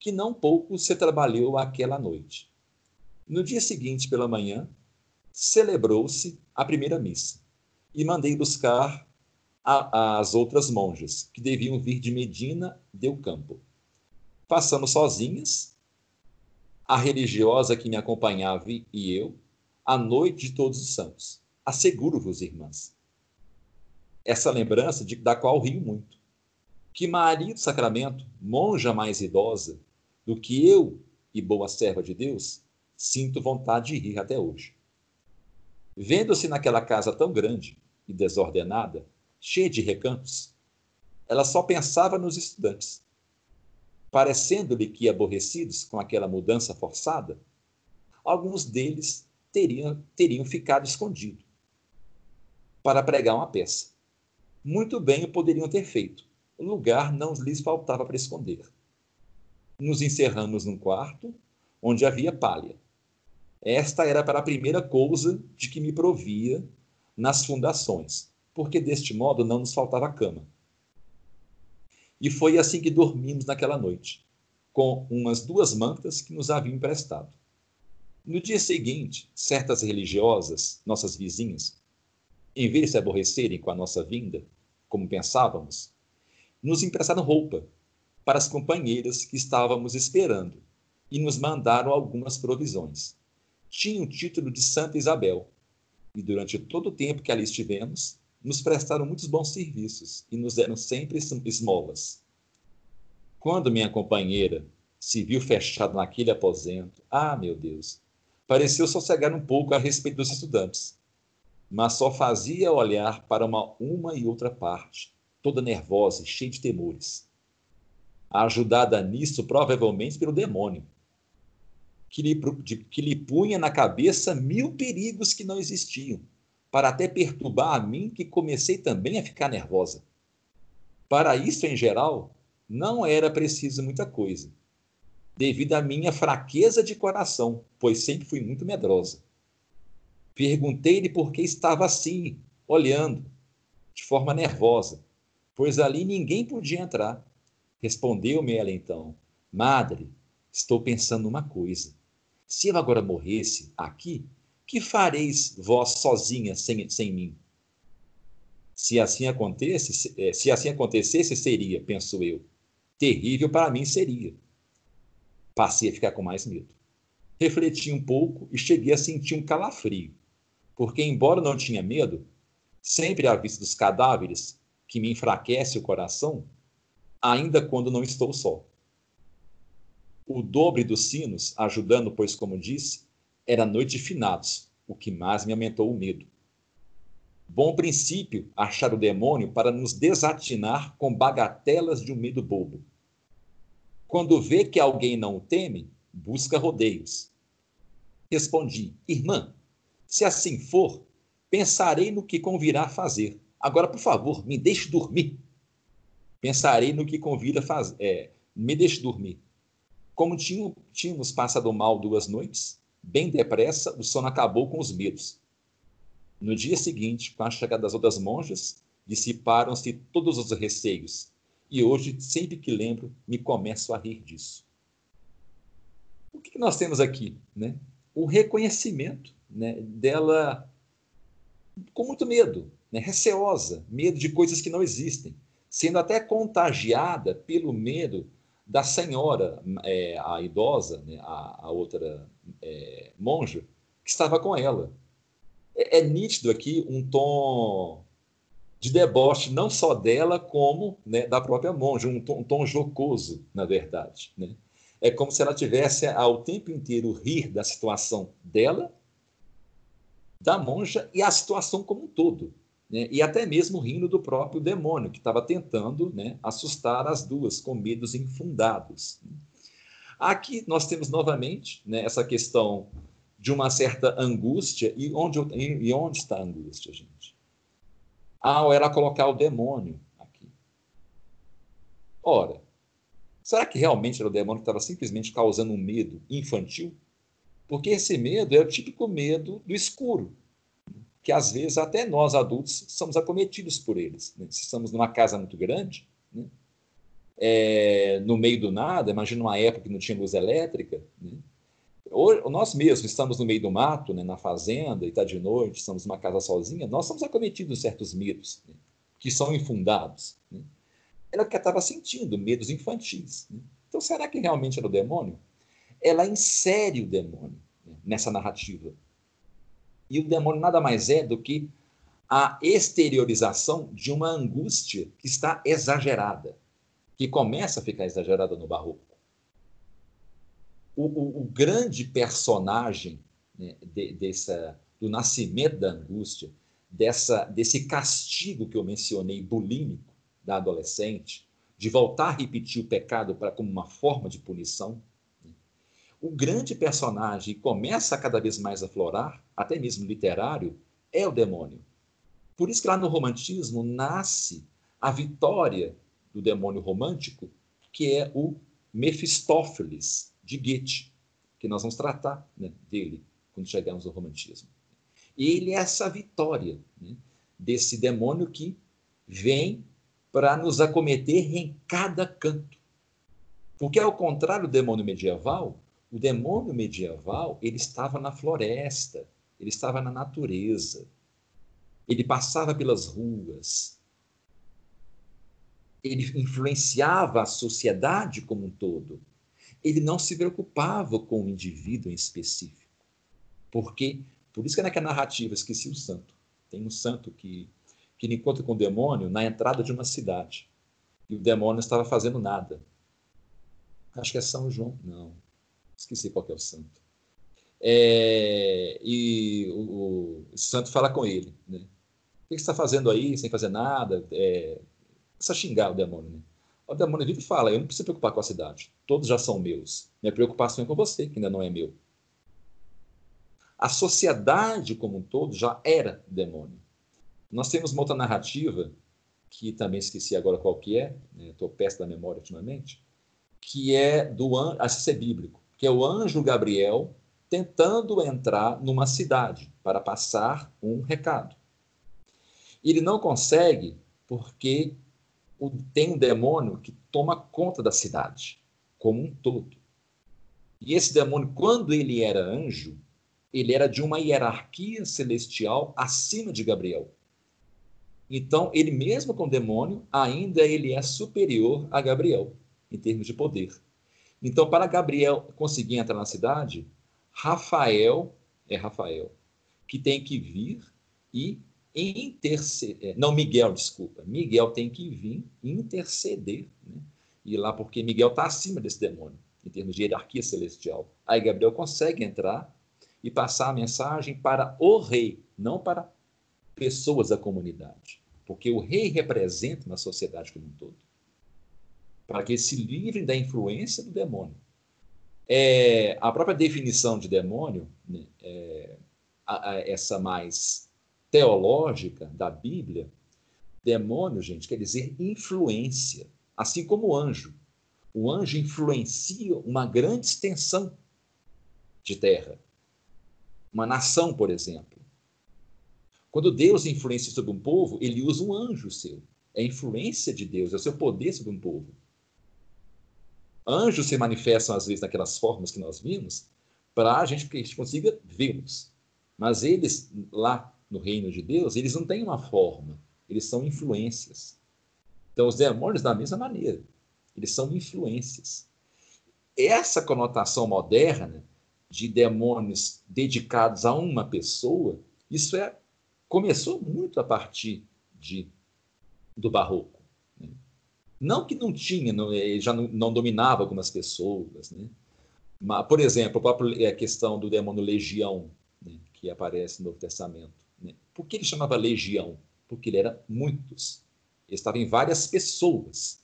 Speaker 1: que não pouco se trabalhou aquela noite. No dia seguinte, pela manhã, celebrou-se a primeira missa e mandei buscar a, as outras monjas, que deviam vir de Medina del Campo. Passamos sozinhas, a religiosa que me acompanhava e eu, a noite de todos os santos. Asseguro-vos, irmãs, essa lembrança de, da qual rio muito, que Maria do Sacramento, monja mais idosa, do que eu, e boa serva de Deus, sinto vontade de rir até hoje. Vendo-se naquela casa tão grande e desordenada, cheia de recantos, ela só pensava nos estudantes. Parecendo-lhe que, aborrecidos com aquela mudança forçada, alguns deles teriam, teriam ficado escondidos para pregar uma peça. Muito bem o poderiam ter feito. O lugar não lhes faltava para esconder nos encerramos num quarto onde havia palha. Esta era para a primeira coisa de que me provia nas fundações, porque deste modo não nos faltava cama. E foi assim que dormimos naquela noite, com umas duas mantas que nos haviam emprestado. No dia seguinte, certas religiosas, nossas vizinhas, em vez de se aborrecerem com a nossa vinda, como pensávamos, nos emprestaram roupa para as companheiras que estávamos esperando e nos mandaram algumas provisões. Tinha o título de Santa Isabel e durante todo o tempo que ali estivemos, nos prestaram muitos bons serviços e nos deram sempre esmolas. Quando minha companheira se viu fechada naquele aposento, ah, meu Deus, pareceu sossegar um pouco a respeito dos estudantes, mas só fazia olhar para uma, uma e outra parte, toda nervosa e cheia de temores. Ajudada nisso, provavelmente, pelo demônio, que lhe, que lhe punha na cabeça mil perigos que não existiam, para até perturbar a mim, que comecei também a ficar nervosa. Para isso, em geral, não era preciso muita coisa, devido à minha fraqueza de coração, pois sempre fui muito medrosa. Perguntei-lhe por que estava assim, olhando, de forma nervosa, pois ali ninguém podia entrar. Respondeu-me ela então: Madre, estou pensando uma coisa. Se eu agora morresse aqui, que fareis vós sozinha sem, sem mim? Se assim acontecesse, eh, se assim acontecesse, seria, penso eu, terrível para mim seria. Passei a ficar com mais medo. Refleti um pouco e cheguei a sentir um calafrio, porque, embora não tinha medo, sempre à vista dos cadáveres, que me enfraquece o coração, ainda quando não estou só. O dobre dos sinos, ajudando, pois, como disse, era noite de finados, o que mais me aumentou o medo. Bom princípio achar o demônio para nos desatinar com bagatelas de um medo bobo. Quando vê que alguém não o teme, busca rodeios. Respondi, irmã, se assim for, pensarei no que convirá fazer. Agora, por favor, me deixe dormir. Pensarei no que convida fazer. É, me deixe dormir. Como tínhamos passado mal duas noites, bem depressa o sono acabou com os medos. No dia seguinte, com a chegada das outras monjas, dissiparam-se todos os receios, e hoje, sempre que lembro, me começo a rir disso. O que nós temos aqui? Né? O reconhecimento né, dela com muito medo, né, receosa, medo de coisas que não existem, sendo até contagiada pelo medo da senhora, é, a idosa, né, a, a, outra é, monja, que estava com ela é, é nítido aqui um tom de deboche, não só dela, como né, da própria monja, um tom, um tom jocoso, na verdade. Né? É como se ela tivesse ao tempo inteiro rir da situação dela, da monja e a situação como um todo. Né? E até mesmo rindo do próprio demônio, que estava tentando né, assustar as duas com medos infundados. Aqui nós temos novamente né, essa questão de uma certa angústia. E onde, e onde está a angústia, gente? Ao ela colocar o demônio aqui. Ora, será que realmente era o demônio que estava simplesmente causando um medo infantil? Porque esse medo é o típico medo do escuro, que às vezes até nós adultos somos acometidos por eles. Né? Se estamos numa casa muito grande, né? É, no meio do nada, imagina uma época que não tinha luz elétrica, né? nós mesmos estamos no meio do mato, né, na fazenda, e está de noite, estamos numa casa sozinha, nós somos acometidos de certos medos né, que são infundados. Né? Ela que estava sentindo medos infantis. Né? Então, será que realmente era o demônio? Ela insere o demônio né, nessa narrativa. E o demônio nada mais é do que a exteriorização de uma angústia que está exagerada, que começa a ficar exagerada no barroco o, o, o grande personagem né, de, dessa, do nascimento da angústia, dessa, desse castigo que eu mencionei, bulímico, da adolescente, de voltar a repetir o pecado para como uma forma de punição, né, o grande personagem começa a cada vez mais a florar, até mesmo literário, é o demônio. Por isso que lá no romantismo nasce a vitória do demônio romântico, que é o Mefistófeles, de Goethe, que nós vamos tratar né, dele quando chegarmos ao romantismo. Ele é essa vitória né, desse demônio que vem para nos acometer em cada canto. Porque, ao contrário do demônio medieval, o demônio medieval ele estava na floresta, ele estava na natureza, ele passava pelas ruas, ele influenciava a sociedade como um todo ele não se preocupava com o indivíduo em específico. Porque, por isso que naquela narrativa, esqueci o santo, tem um santo que, que encontra com o demônio na entrada de uma cidade. E o demônio estava fazendo nada. Acho que é São João. Não. Esqueci qual é o santo. É, e o, o, santo fala com ele, né? O que você está fazendo aí sem fazer nada? É, precisa xingar o demônio, né? O demônio vive e fala: Eu não preciso preocupar com a cidade, todos já são meus. Minha preocupação é com você, que ainda não é meu. A sociedade como um todo já era demônio. Nós temos uma outra narrativa, que também esqueci agora qual que é, estou né? da memória ultimamente, que é do anjo, acho que é bíblico, que é o anjo Gabriel tentando entrar numa cidade para passar um recado. Ele não consegue porque tem um demônio que toma conta da cidade como um todo. E esse demônio, quando ele era anjo, ele era de uma hierarquia celestial acima de Gabriel. Então, ele mesmo com demônio, ainda ele é superior a Gabriel em termos de poder. Então, para Gabriel conseguir entrar na cidade, Rafael é Rafael que tem que vir e interceder. É, não, Miguel, desculpa. Miguel tem que vir interceder. Né? E lá, porque Miguel está acima desse demônio, em termos de hierarquia celestial. Aí Gabriel consegue entrar e passar a mensagem para o rei, não para pessoas da comunidade. Porque o rei representa uma sociedade como um todo. Para que eles se livrem da influência do demônio. É, a própria definição de demônio, né, é, a, a, essa mais teológica da Bíblia, demônio, gente, quer dizer influência, assim como o anjo. O anjo influencia uma grande extensão de terra. Uma nação, por exemplo. Quando Deus influencia sobre um povo, ele usa um anjo seu. É a influência de Deus, é o seu poder sobre um povo. Anjos se manifestam, às vezes, naquelas formas que nós vimos, para a gente que a gente consiga vê-los. Mas eles, lá no reino de Deus, eles não têm uma forma, eles são influências. Então, os demônios, da mesma maneira, eles são influências. Essa conotação moderna de demônios dedicados a uma pessoa, isso é começou muito a partir de, do barroco. Né? Não que não tinha, não, já não, não, dominava algumas pessoas, né? Mas, por exemplo, a própria questão do demônio legião, né? que aparece no Novo Testamento. Por que ele chamava legião? Porque ele era muitos. Ele estava em várias pessoas.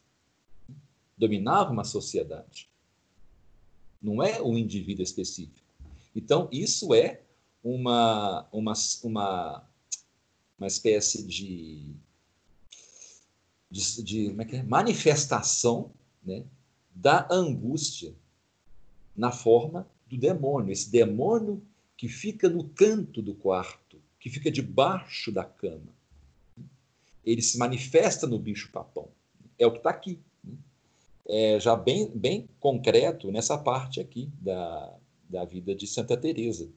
Speaker 1: Dominava uma sociedade. Não é um indivíduo específico. Então, isso é uma, uma, uma, uma espécie de, de, de é é? manifestação né, da angústia na forma do demônio. Esse demônio que fica no canto do quarto, que fica debaixo da cama. Ele se manifesta no bicho-papão. É o que está aqui. É já bem, bem concreto nessa parte aqui da, da vida de Santa Teresa.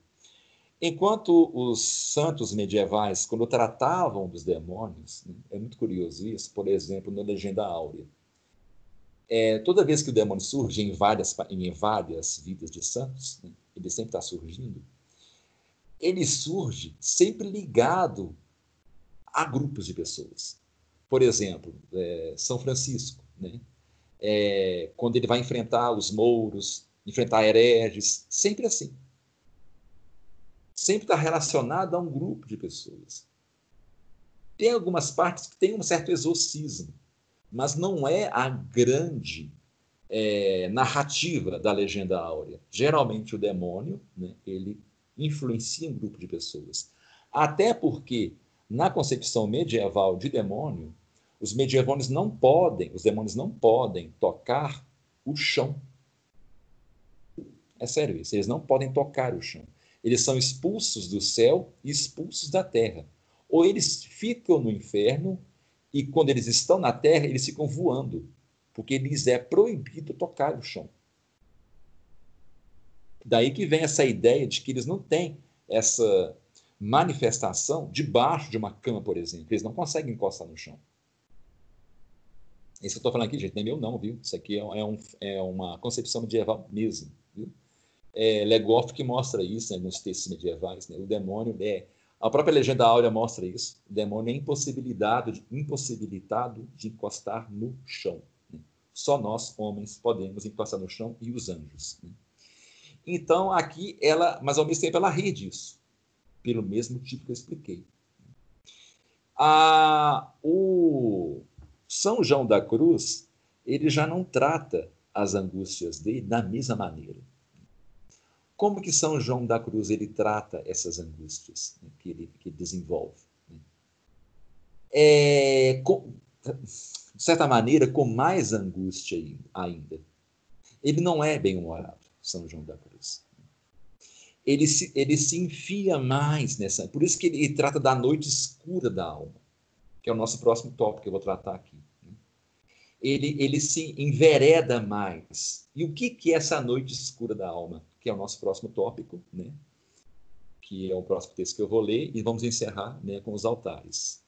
Speaker 1: Enquanto os santos medievais, quando tratavam dos demônios, né, é muito curioso isso, por exemplo, na Legenda Áurea, é, toda vez que o demônio surge em várias, em várias vidas de santos, né, ele sempre está surgindo, ele surge sempre ligado a grupos de pessoas. Por exemplo, é, São Francisco, né? É, quando ele vai enfrentar os mouros, enfrentar hereges, sempre assim. Sempre está relacionado a um grupo de pessoas. Tem algumas partes que tem um certo exorcismo, mas não é a grande é, narrativa da legenda áurea. Geralmente o demônio, né, ele influencia um grupo de pessoas. Até porque, na concepção medieval de demônio, os medievais não podem, os demônios não podem tocar o chão. É sério isso, eles não podem tocar o chão. Eles são expulsos do céu e expulsos da terra. Ou eles ficam no inferno e quando eles estão na terra, eles ficam voando, porque lhes é proibido tocar o chão. Daí que vem essa ideia de que eles não têm essa manifestação debaixo de uma cama, por exemplo. Eles não conseguem encostar no chão. Isso eu estou falando aqui, gente, nem meu não, viu? Isso aqui é, é, um, é uma concepção medieval mesmo, viu? É Legoff que mostra isso né, nos textos medievais. Né? O demônio é... A própria legenda áurea mostra isso. O demônio é impossibilitado de, impossibilitado de encostar no chão. Né? Só nós, homens, podemos encostar no chão e os anjos. Né? Então, aqui ela, mas ao mesmo tempo ela ri disso, pelo mesmo tipo que eu expliquei. O São João da Cruz, ele já não trata as angústias dele da mesma maneira. Como que São João da Cruz ele trata essas angústias né, que ele que desenvolve? Né? É, com, de certa maneira, com mais angústia ainda. Ele não é bem-humorado, São João da Cruz. Ele se, ele se enfia mais nessa. Por isso que ele, trata da noite escura da alma, que é o nosso próximo tópico que eu vou tratar aqui. Né? Ele, ele se envereda mais. E o que, que é essa noite escura da alma? Que é o nosso próximo tópico, né? que é o próximo texto que eu vou ler, e vamos encerrar né, com os altares.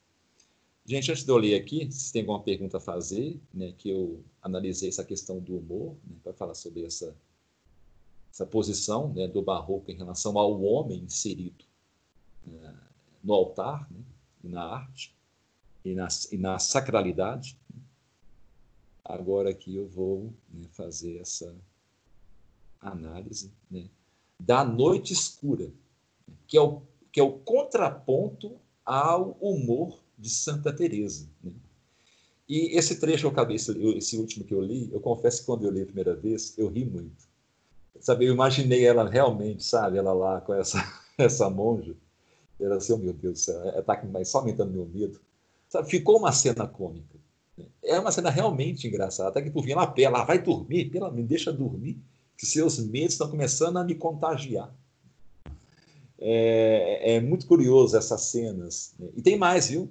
Speaker 1: Gente, antes de eu ler aqui, se tem alguma pergunta a fazer, né, que eu analisei essa questão do humor, né, para falar sobre essa, essa posição né, do barroco em relação ao homem inserido né, no altar, né, e na arte, e na, e na sacralidade. Agora aqui eu vou né, fazer essa análise né, da noite escura, que é o, que é o contraponto ao humor de Santa Teresa. Né? E esse trecho eu acabei, esse último que eu li, eu confesso que quando eu li a primeira vez, eu ri muito. Sabe, eu imaginei ela realmente, sabe, ela lá com essa, essa monja. Era assim, oh, meu Deus do céu, está só aumentando meu medo. Sabe, ficou uma cena cômica. É uma cena realmente engraçada. Até que por fim ela apela, vai dormir, pela, me deixa dormir, que seus medos estão começando a me contagiar. É, é muito curioso essas cenas. Né? E tem mais, viu?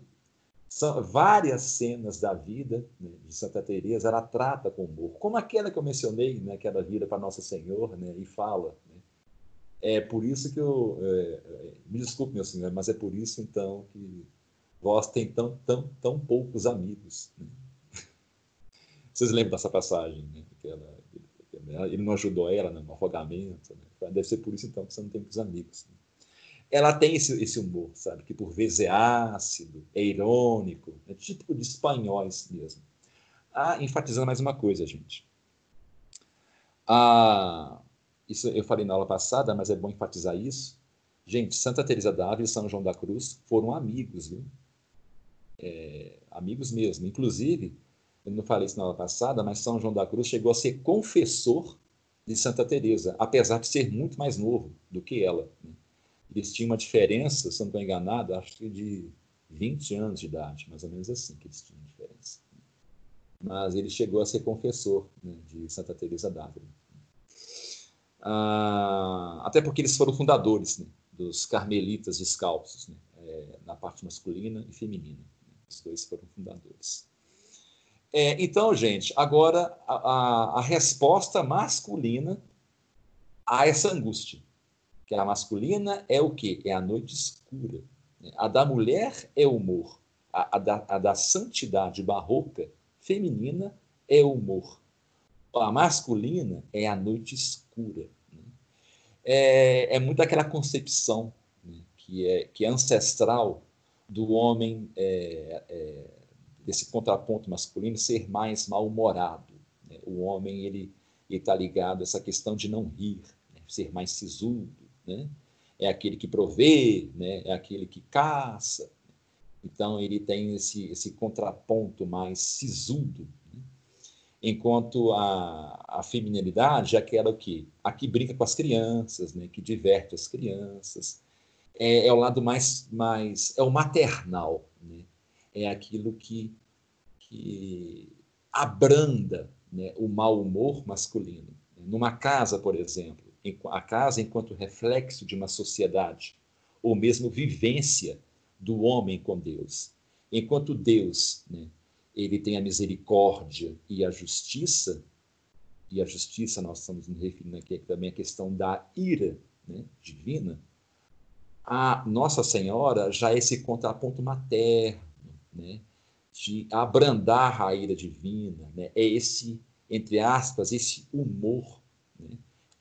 Speaker 1: São várias cenas da vida né, de Santa Teresa, ela trata com humor, como aquela que eu mencionei, né, que ela vira para Nossa Senhor né, e fala. Né? É por isso que eu. É, é, me desculpe, meu senhor, mas é por isso então que vós tem tão, tão, tão poucos amigos. Né? Vocês lembram dessa passagem? Né? Que ela, ele não ajudou ela no afogamento. Né? Deve ser por isso então que você não tem muitos amigos. Né? Ela tem esse, esse, humor, sabe? Que por vezes é ácido, é irônico, é típico de espanhóis mesmo. Ah, enfatizando mais uma coisa, gente. Ah, isso eu falei na aula passada, mas é bom enfatizar isso. Gente, Santa Teresa d'Ávila e São João da Cruz foram amigos, viu? É, amigos mesmo. Inclusive, eu não falei isso na aula passada, mas São João da Cruz chegou a ser confessor de Santa Teresa, apesar de ser muito mais novo do que ela. Né? Eles tinham uma diferença, se não estou enganado, acho que de 20 anos de idade, mais ou menos assim que eles tinham diferença. Mas ele chegou a ser confessor né, de Santa Teresa d'Ávila. Ah, até porque eles foram fundadores né, dos carmelitas descalços, né, é, na parte masculina e feminina. Os dois foram fundadores. É, então, gente, agora a, a, a resposta masculina a essa angústia que a masculina é o quê? É a noite escura. A da mulher é o humor. A, a, da, a da santidade barroca feminina é o humor. A masculina é a noite escura. Né? É, é muito aquela concepção né? que, é, que é ancestral do homem, é, é, desse contraponto masculino, ser mais mal-humorado. Né? O homem ele está ligado a essa questão de não rir, né? ser mais sisudo, né? é aquele que provê, né? é aquele que caça. Então, ele tem esse, esse contraponto mais sisudo. Né? Enquanto a, a feminilidade é aquela que, a que brinca com as crianças, né? que diverte as crianças. É, é o lado mais, mais. é o maternal. Né? É aquilo que, que abranda né? o mau humor masculino. Numa casa, por exemplo, a casa enquanto reflexo de uma sociedade, ou mesmo vivência do homem com Deus. Enquanto Deus, né, ele tem a misericórdia e a justiça, e a justiça nós estamos nos referindo aqui também à questão da ira né, divina, a Nossa Senhora já é esse contraponto materno, né, de abrandar a ira divina, né, é esse, entre aspas, esse humor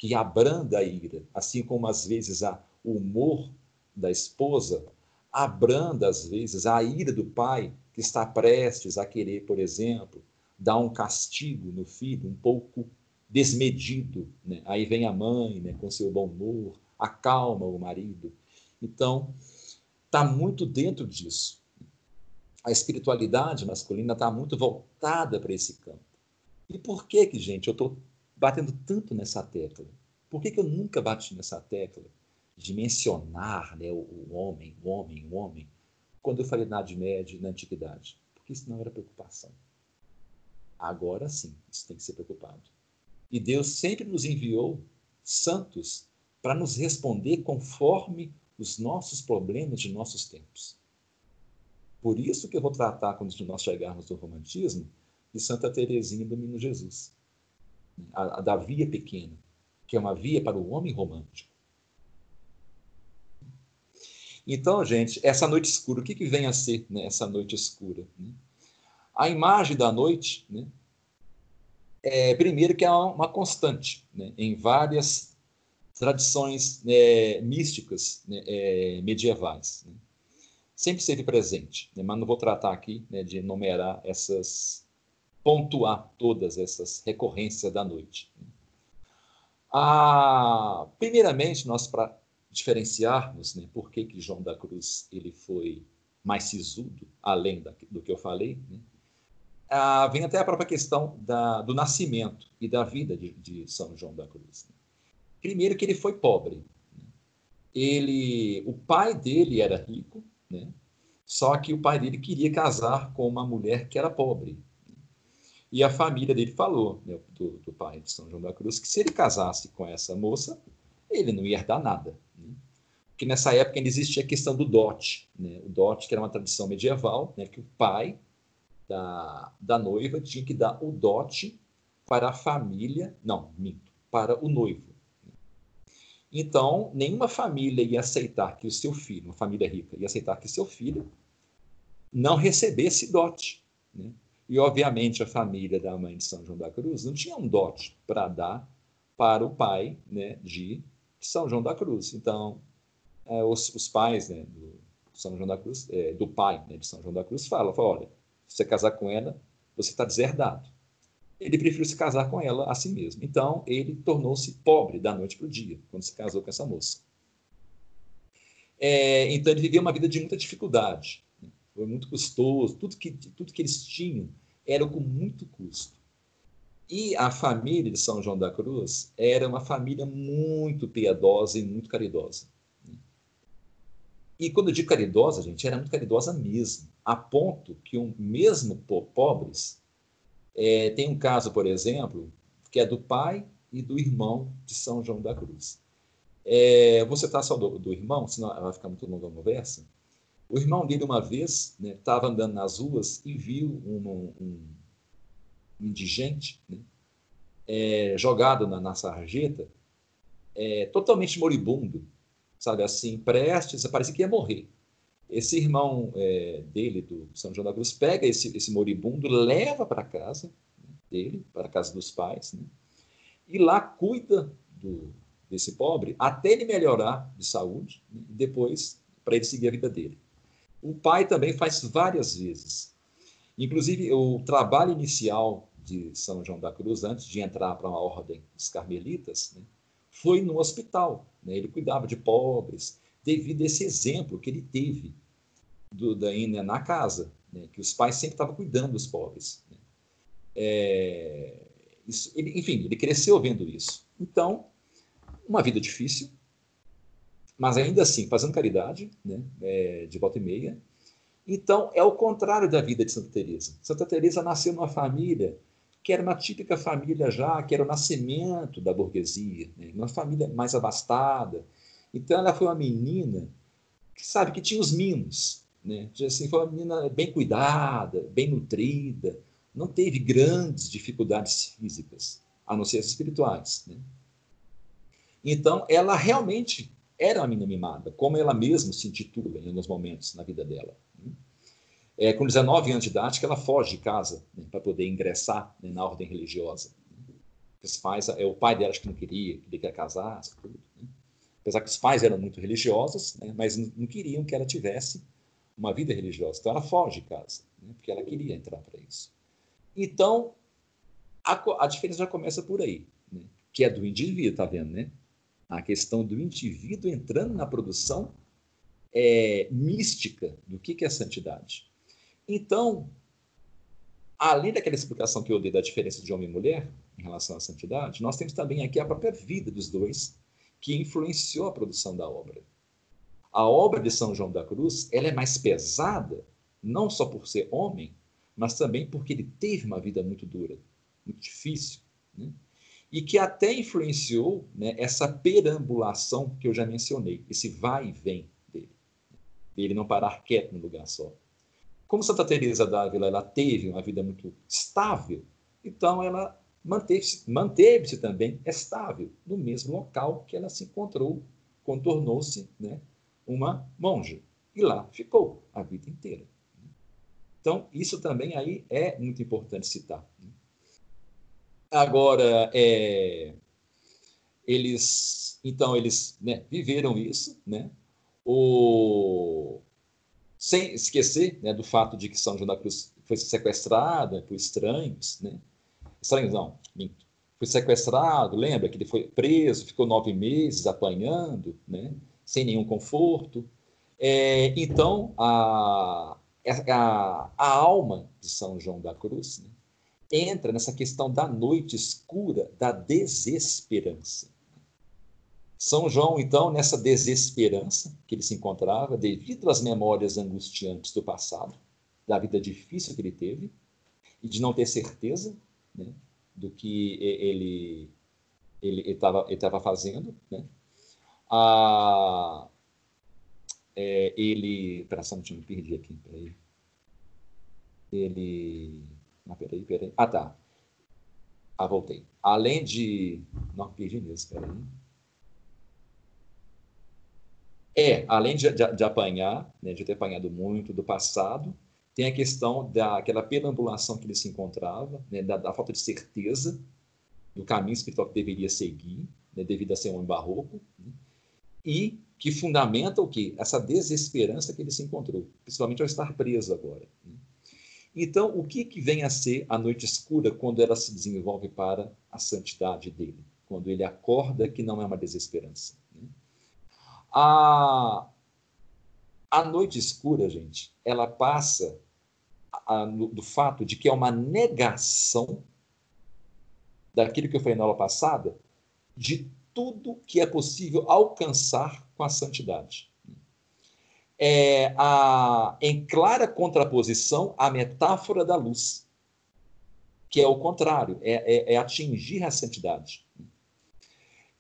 Speaker 1: que abranda a ira, assim como às vezes a, o humor da esposa abranda às vezes a ira do pai que está prestes a querer, por exemplo, dar um castigo no filho um pouco desmedido. Né? Aí vem a mãe né, com seu bom humor, acalma o marido. Então, está muito dentro disso. A espiritualidade masculina está muito voltada para esse campo. E por que que, gente, eu estou batendo tanto nessa tecla? Por que, que eu nunca bati nessa tecla de mencionar né, o, o homem, o homem, o homem, quando eu falei na Idade Média e na Antiguidade? Porque isso não era preocupação. Agora sim, isso tem que ser preocupado. E Deus sempre nos enviou santos para nos responder conforme os nossos problemas de nossos tempos. Por isso que eu vou tratar, quando nós chegarmos no romantismo, de Santa Teresinha do Menino Jesus. A, a da via pequena, que é uma via para o homem romântico. Então, gente, essa noite escura, o que, que vem a ser né, essa noite escura? Né? A imagem da noite, né, é, primeiro que é uma constante né, em várias tradições é, místicas né, é, medievais. Né. Sempre esteve presente, né, mas não vou tratar aqui né, de enumerar essas, pontuar todas essas recorrências da noite. Ah, primeiramente, nós para diferenciarmos né, por que, que João da Cruz ele foi mais sisudo, além da, do que eu falei, né, ah, vem até a própria questão da, do nascimento e da vida de, de São João da Cruz. Né. Primeiro que ele foi pobre. Né. Ele, o pai dele era rico, né? só que o pai dele queria casar com uma mulher que era pobre. E a família dele falou, né, do, do, pai de São João da Cruz, que se ele casasse com essa moça, ele não ia herdar nada. Né? Porque nessa época ainda existia a questão do dote. Né? O dote, que era uma tradição medieval, né, que o pai da, da noiva tinha que dar o dote para a família, não, minto, para o noivo. Então, nenhuma família ia aceitar que o seu filho, uma família rica, ia aceitar que seu filho não recebesse dote. Né? E, obviamente, a família da mãe de São João da Cruz não tinha um dote para dar para o pai né, de São João da Cruz. Então, é, os, os, pais né, do São João da Cruz, é, do pai né, de São João da Cruz, falam, falam olha, se você casar com ela, você está deserdado. Ele preferiu se casar com ela a si mesmo. Então, ele tornou-se pobre da noite para o dia, quando se casou com essa moça. É, então, ele vivia uma vida de muita dificuldade. Foi muito custoso. Tudo que, tudo que eles tinham era com muito custo. E a família de São João da Cruz era uma família muito piedosa e muito caridosa. E quando eu digo caridosa, gente, era muito caridosa mesmo, a ponto que um, mesmo pobres, é, tem um caso, por exemplo, que é do pai e do irmão de São João da Cruz. É, você está só do, do, irmão, senão vai ficar muito longa a conversa. O irmão dele, uma vez, estava né, andando nas ruas e viu um, um, indigente né, é, jogado na, na sarjeta, é, totalmente moribundo, sabe assim, prestes, parecia que ia morrer. Esse irmão é, dele, do São João da Cruz, pega esse, esse moribundo, leva para casa né, dele, para casa dos pais, né, e lá cuida do, desse pobre até ele melhorar de saúde, né, e depois para ele seguir a vida dele. O pai também faz várias vezes. Inclusive, o trabalho inicial de São João da Cruz, antes de entrar para uma ordem dos carmelitas, né, foi no hospital. Né? Ele cuidava de pobres, devido a esse exemplo que ele teve do, da, na casa, né? que os pais sempre estavam cuidando dos pobres. Né? É, isso, ele, enfim, ele cresceu vendo isso. Então, uma vida difícil, mas ainda assim fazendo caridade, né? É, de volta e meia. Então, é o contrário da vida de Santa Teresa. Santa Teresa nasceu numa família que era uma típica família já, que era o nascimento da burguesia, né? uma família mais abastada. Então ela foi uma menina que sabe que tinha os mimos, né? Assim, foi uma menina bem cuidada, bem nutrida, não teve grandes dificuldades físicas, a não ser as espirituais. Né? Então ela realmente era uma menina mimada, como ela mesma se intitula em alguns momentos na vida dela. Né? É, com 19 anos de idade, que ela foge de casa né, para poder ingressar né, na ordem religiosa. Os pais, é, o pai dela que não queria, queria que ela casasse, tudo. Né? Apesar que os pais eram muito religiosos, né, mas não, não, queriam que ela tivesse uma vida religiosa. Então ela foge de casa, né, porque ela queria entrar para isso. Então, a, a, diferença já começa por aí. que é do indivíduo, tá vendo, né? A questão do indivíduo entrando na produção é, mística do que, é santidade. Então, além daquela explicação que eu dei da diferença de homem e mulher em relação à santidade, nós temos também aqui a própria vida dos dois que influenciou a produção da obra. A obra de São João da Cruz ela é mais pesada, não só por ser homem, mas também porque ele teve uma vida muito dura, muito difícil, né? E que até influenciou né, essa perambulação que eu já mencionei, esse vai e vem dele, ele não parar quieto no lugar só. Como Santa Teresa d'Ávila ela teve uma vida muito estável, então ela manteve-se manteve também estável no mesmo local que ela se encontrou, contornou-se né, uma monja. E lá ficou a vida inteira. Então, isso também aí é muito importante citar. Agora, é, eles, então, eles né, viveram isso, né? O, sem esquecer né, do fato de que São João da Cruz foi sequestrada por estranhos, né? Estranhos não, foi sequestrado, lembra que ele foi preso, ficou nove meses apanhando, né? Sem nenhum conforto. É, então, a, a, a, alma de São João da Cruz né, entra nessa questão da noite escura, da desesperança. São João, então, nessa desesperança que ele se encontrava, devido às memórias angustiantes do passado, da vida difícil que ele teve, e de não ter certeza né, do que ele estava ele estava fazendo, né? Ah, é, ele, pera só um me perdi aqui, peraí. Ele, ah, peraí, peraí, ah tá, ah voltei. Além de, não perdi mesmo, peraí. É, além de, de, de apanhar, né, de ter apanhado muito do passado, tem a questão daquela perambulação que ele se encontrava, né, da, da, falta de certeza do caminho espiritual que deveria seguir, né, devido a ser um homem barroco, né, e que fundamenta o quê? Essa desesperança que ele se encontrou, principalmente ao estar preso agora. Né. Então, o que, que vem a ser a noite escura quando ela se desenvolve para a santidade dele? Quando ele acorda que não é uma desesperança. A, a noite escura, gente, ela passa a, do fato de que é uma negação daquilo que eu falei na aula passada, de tudo que é possível alcançar com a santidade. É a, em clara contraposição à metáfora da luz, que é o contrário, é, é, é atingir a santidade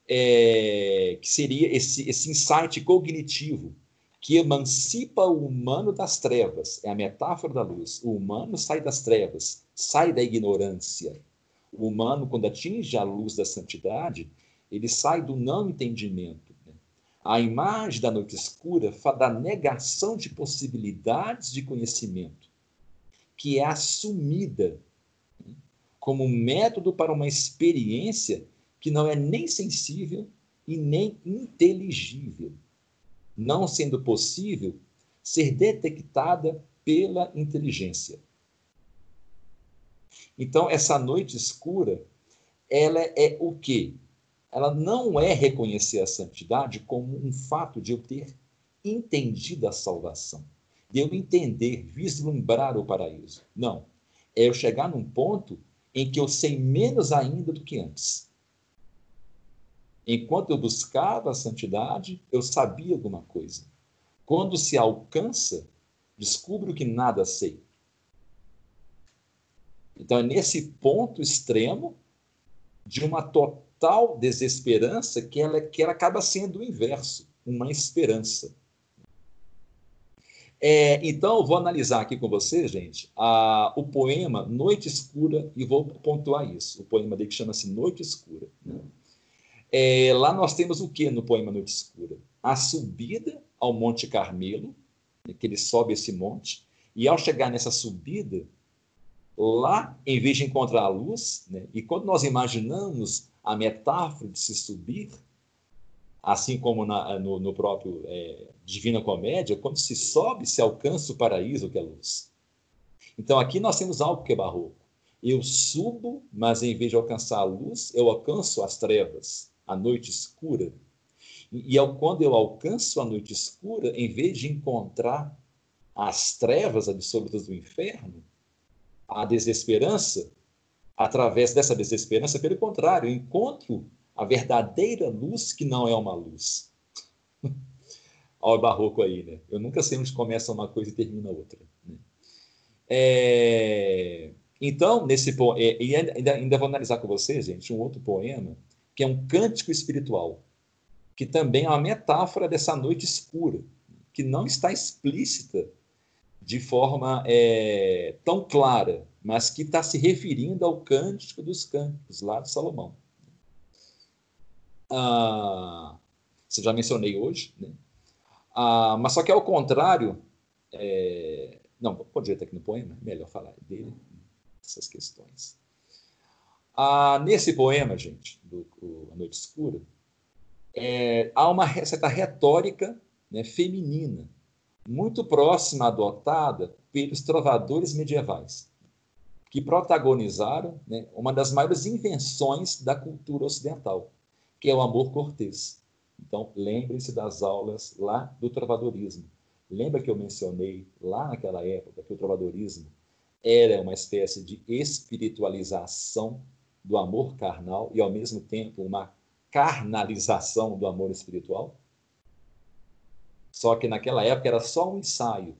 Speaker 1: é, que seria esse, esse insight cognitivo que emancipa o humano das trevas. É a metáfora da luz. O humano sai das trevas, sai da ignorância. O humano, quando atinge a luz da santidade, ele sai do não entendimento. A imagem da noite escura fala da negação de possibilidades de conhecimento, que é assumida né? como método para uma experiência que não é nem sensível e nem inteligível, não sendo possível ser detectada pela inteligência. Então, essa noite escura, ela é o quê? Ela não é reconhecer a santidade como um fato de eu ter entendido a salvação, de eu entender, vislumbrar o paraíso. Não. É eu chegar num ponto em que eu sei menos ainda do que antes. Enquanto eu buscava a santidade, eu sabia alguma coisa. Quando se alcança, descubro que nada sei. Então, é nesse ponto extremo de uma total desesperança que ela, que ela acaba sendo o inverso, uma esperança. É, então, eu vou analisar aqui com vocês, gente, a, o poema Noite Escura e vou pontuar isso. O poema dele que chama-se Noite Escura. Né? É, lá nós temos o que no poema Noite Escura? A subida ao Monte Carmelo, né, que ele sobe esse monte, e ao chegar nessa subida, lá, em vez de encontrar a luz, né, e quando nós imaginamos a metáfora de se subir, assim como na, no, no, próprio é, Divina Comédia, quando se sobe, se alcança o paraíso, que é a luz. Então aqui nós temos algo que é barroco. Eu subo, mas em vez de alcançar a luz, eu alcanço as trevas, a noite escura. E, e quando eu alcanço a noite escura, em vez de encontrar as trevas absolutas do inferno, a desesperança, através dessa desesperança, pelo contrário, encontro a verdadeira luz que não é uma luz. Olha o barroco aí, né? Eu nunca sei onde começa uma coisa e termina outra. Né? É... Então, nesse poema, é, e ainda, ainda vou analisar com vocês, gente, um outro poema, que é um cântico espiritual, que também é uma metáfora dessa noite escura, que não está explícita de forma é, tão clara, mas que está se referindo ao cântico dos cânticos, lá de Salomão. Ah, você já mencionei hoje, né? Ah, mas só que ao contrário, é, não, vou direto aqui no poema, melhor falar dele, essas questões. Ah, nesse poema, gente, do, do A Noite Escura, é, há uma certa retórica né, feminina, muito próxima adotada pelos trovadores medievais, que protagonizaram né, uma das maiores invenções da cultura ocidental, que é o amor cortês. Então, lembre-se das aulas lá do trovadorismo. Lembra que eu mencionei lá naquela época que o trovadorismo era uma espécie de espiritualização do amor carnal e, ao mesmo tempo, uma carnalização do amor espiritual? Só que naquela época era só um ensaio,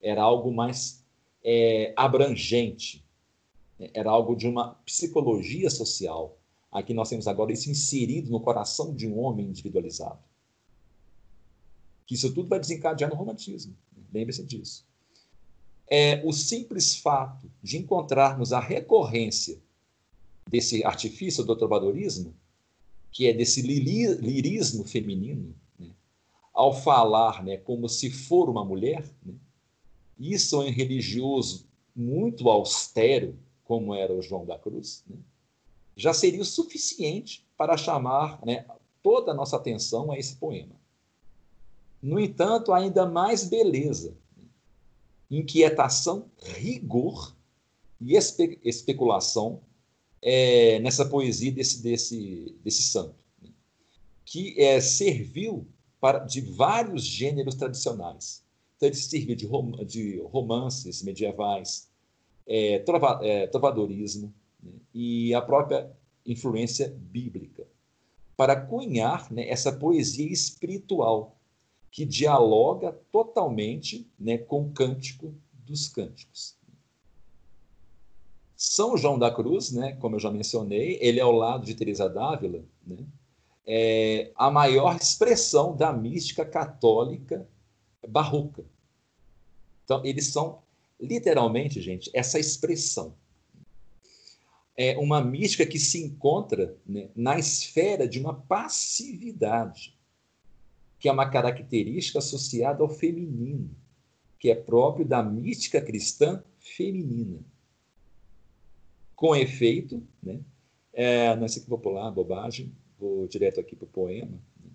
Speaker 1: era algo mais é, abrangente, era algo de uma psicologia social. Aqui nós temos agora isso inserido no coração de um homem individualizado. Que isso tudo vai desencadear no romantismo. Lembre-se disso é o simples fato de encontrarmos a recorrência desse artifício do trovadorismo, que é desse lirismo feminino, né? ao falar né, como se for uma mulher, né? isso em religioso muito austero, como era o João da Cruz, né? já seria o suficiente para chamar né, toda a nossa atenção a esse poema. No entanto, ainda mais beleza inquietação, rigor e espe especulação é, nessa poesia desse, desse, desse santo, né? que é, serviu para, de vários gêneros tradicionais. Então, ele serviu de, rom de romances medievais, é, trova é, trovadorismo né? e a própria influência bíblica, para cunhar né, essa poesia espiritual que dialoga totalmente né, com o cântico dos cânticos. São João da Cruz, né, como eu já mencionei, ele é ao lado de Teresa d'Ávila, né, é a maior expressão da mística católica barroca. Então, eles são literalmente, gente, essa expressão. É uma mística que se encontra né, na esfera de uma passividade que é uma característica associada ao feminino, que é próprio da mística cristã feminina. Com efeito, né, é, não sei que vou pular, bobagem, vou direto aqui para o poema. Né.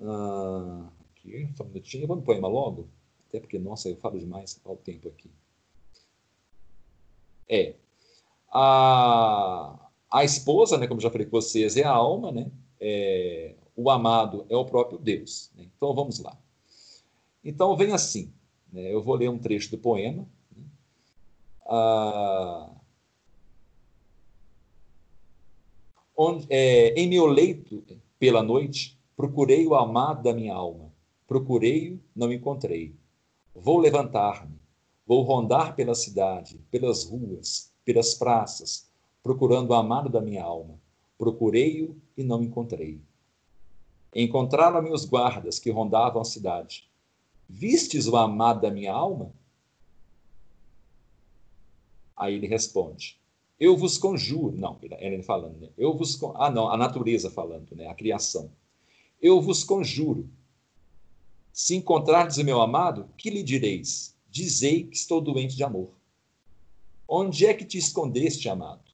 Speaker 1: Ah, aqui, só um minutinho, vamos para o poema logo? Até porque, nossa, eu falo demais, olha o tempo aqui. É. A, a esposa, né, como já falei com vocês, é a alma, né? É, o amado é o próprio Deus. Né? Então vamos lá. Então vem assim. Né? Eu vou ler um trecho do poema. Né? Ah, onde, é, em meu leito pela noite procurei o amado da minha alma. Procurei-o, não encontrei. Vou levantar-me, vou rondar pela cidade, pelas ruas, pelas praças, procurando o amado da minha alma. Procurei-o e não encontrei. Encontraram-me os guardas que rondavam a cidade. Vistes o amado da minha alma? Aí ele responde: Eu vos conjuro. Não, ele falando, né? Eu vos. Ah, não, a natureza falando, né? A criação. Eu vos conjuro. Se encontrardes o meu amado, que lhe direis? Dizei que estou doente de amor. Onde é que te escondeste, amado?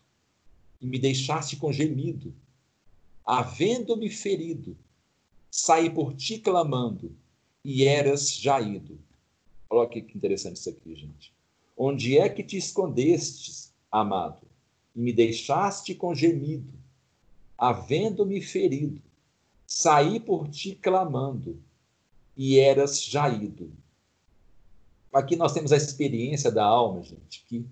Speaker 1: E me deixaste com gemido, havendo-me ferido, saí por ti clamando, e eras já ido. Olha que interessante isso aqui, gente. Onde é que te escondestes, amado, e me deixaste com gemido, havendo-me ferido. Saí por ti clamando, e eras já ido. Aqui nós temos a experiência da alma, gente, que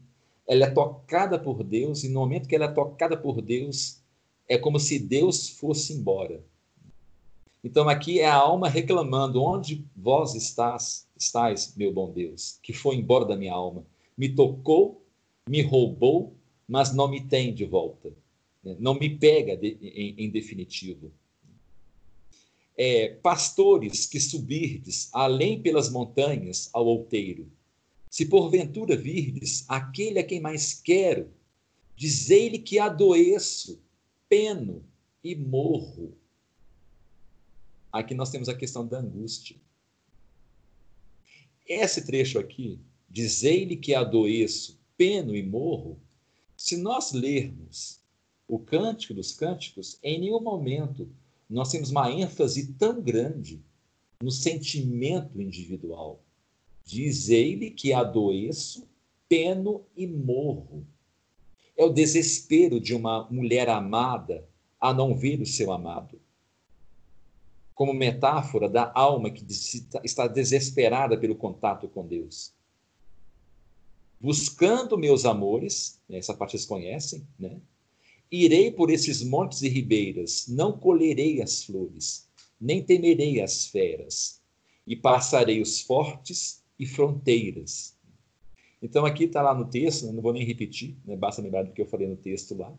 Speaker 1: ela é tocada por Deus, e no momento que ela é tocada por Deus, é como se Deus fosse embora. Então aqui é a alma reclamando: onde vós estás, estás, meu bom Deus, que foi embora da minha alma? Me tocou, me roubou, mas não me tem de volta. Né? Não me pega de, em, em, definitivo. É, pastores que subirdes além pelas montanhas ao outeiro, se porventura virdes aquele a quem mais quero, dizei-lhe que adoeço, peno e morro. Aqui nós temos a questão da angústia. Esse trecho aqui, dizei-lhe que adoeço, peno e morro, se nós lermos o Cântico dos Cânticos, em nenhum momento nós temos uma ênfase tão grande no sentimento individual. Dizei-lhe que adoeço, peno e morro. É o desespero de uma mulher amada a não ver o seu amado. Como metáfora da alma que está desesperada pelo contato com Deus. Buscando meus amores, né, essa parte vocês conhecem, né? Irei por esses montes e ribeiras, não colherei as flores, nem temerei as feras, e passarei os fortes e fronteiras. Então, aqui está lá no texto, né? não vou nem repetir, né? basta lembrar do que eu falei no texto lá.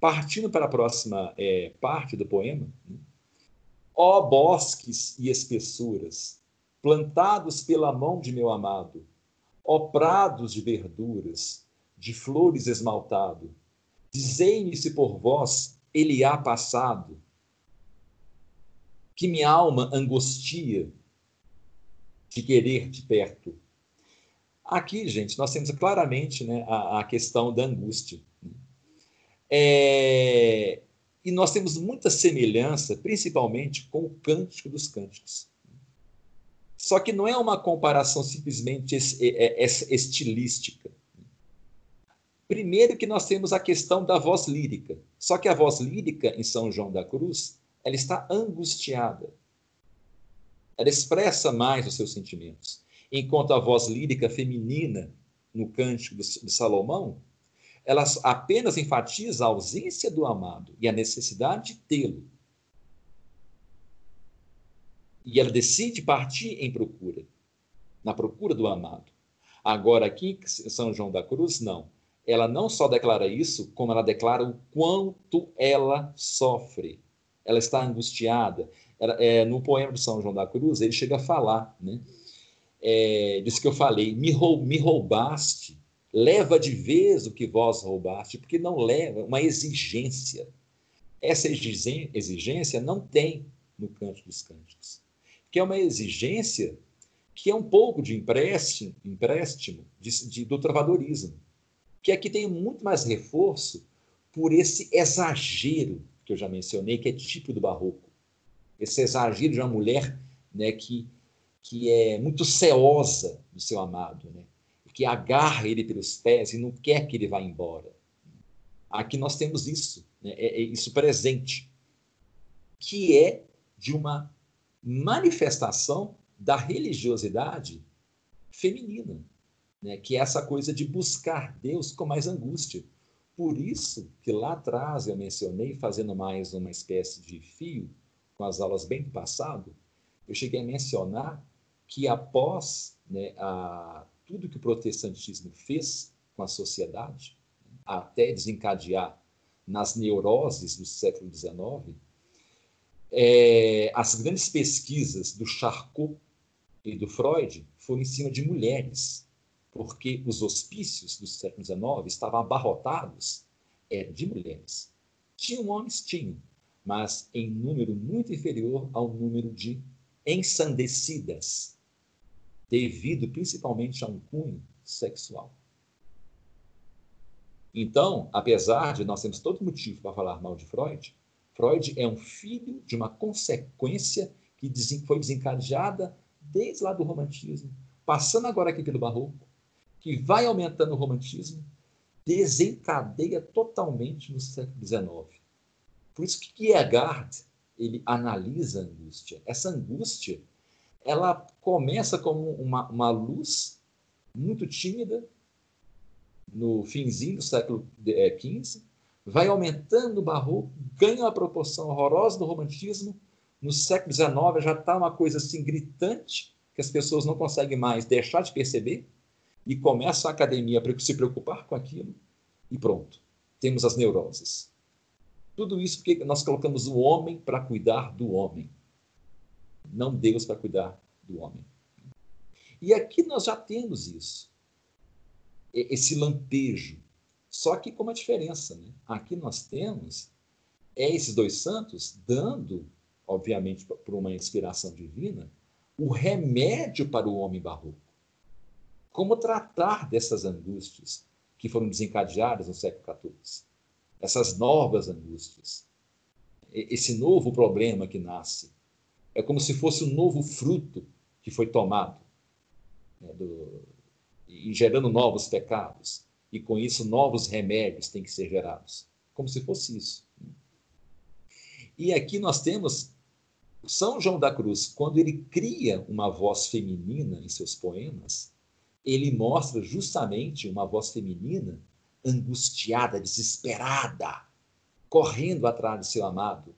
Speaker 1: Partindo para a próxima é, parte do poema, né? ó bosques e espessuras, plantados pela mão de meu amado, ó prados de verduras, de flores esmaltado, Dizei-me se por vós ele há passado, que minha alma angustia de querer de perto. Aqui, gente, nós temos claramente né, a, a questão da angústia. É, e nós temos muita semelhança, principalmente com o Cântico dos Cânticos. Só que não é uma comparação simplesmente é, é, estilística. Primeiro que nós temos a questão da voz lírica. Só que a voz lírica em São João da Cruz, ela está angustiada. Ela expressa mais os seus sentimentos. Enquanto a voz lírica feminina no cântico de Salomão, ela apenas enfatiza a ausência do amado e a necessidade de tê-lo. E ela decide partir em procura, na procura do amado. Agora, aqui, São João da Cruz, não ela não só declara isso, como ela declara o quanto ela sofre. Ela está angustiada. Ela, é, no poema de São João da Cruz, ele chega a falar, né? É, diz que eu falei, me, roub, me roubaste, leva de vez o que vós roubaste, porque não leva, uma exigência. Essa exigência não tem no Cântico dos Cânticos, que é uma exigência que é um pouco de empréstimo, empréstimo de, de, do trovadorismo que aqui tem muito mais reforço por esse exagero que eu já mencionei, que é tipo do barroco. Esse exagero de uma mulher né, que, que é muito ceosa do seu amado, né, que agarra ele pelos pés e não quer que ele vá embora. Aqui nós temos isso, né, é, é isso presente, que é de uma manifestação da religiosidade feminina né, que é essa coisa de buscar Deus com mais angústia. Por isso que lá atrás eu mencionei, fazendo mais uma espécie de fio com as aulas bem do passado, eu cheguei a mencionar que após né, a, tudo que o protestantismo fez com a sociedade, até desencadear nas neuroses do século XIX, é, as grandes pesquisas do Charcot e do Freud foram em cima de mulheres porque os hospícios do século XIX estavam abarrotados é, de mulheres. Tinham homens? Tinham, mas em número muito inferior ao número de ensandecidas, devido principalmente a um cunho sexual. Então, apesar de nós termos todo motivo para falar mal de Freud, Freud é um filho de uma consequência que foi desencadeada desde lá do romantismo, passando agora aqui pelo barroco, que vai aumentando o romantismo desencadeia totalmente no século XIX. Por isso que Kierkegaard ele analisa a angústia. Essa angústia ela começa como uma, uma luz muito tímida no finzinho do século XV, é, vai aumentando o barroco, ganha uma proporção horrorosa do romantismo. No século XIX já está uma coisa assim gritante que as pessoas não conseguem mais deixar de perceber e começa a academia a se preocupar com aquilo e pronto, temos as neuroses. Tudo isso porque nós colocamos o homem para cuidar do homem, não Deus para cuidar do homem. E aqui nós já temos isso, esse lampejo. Só que com uma diferença, né? Aqui nós temos é esses dois santos dando, obviamente por uma inspiração divina, o remédio para o homem barroco. Como tratar dessas angústias que foram desencadeadas no século XIV? Essas novas angústias. Esse novo problema que nasce. É como se fosse um novo fruto que foi tomado né, do, e gerando novos pecados. E com isso, novos remédios têm que ser gerados. Como se fosse isso. E aqui nós temos são João da Cruz, quando ele cria uma voz feminina em seus poemas, ele mostra justamente uma voz feminina angustiada, desesperada, correndo atrás de seu amado,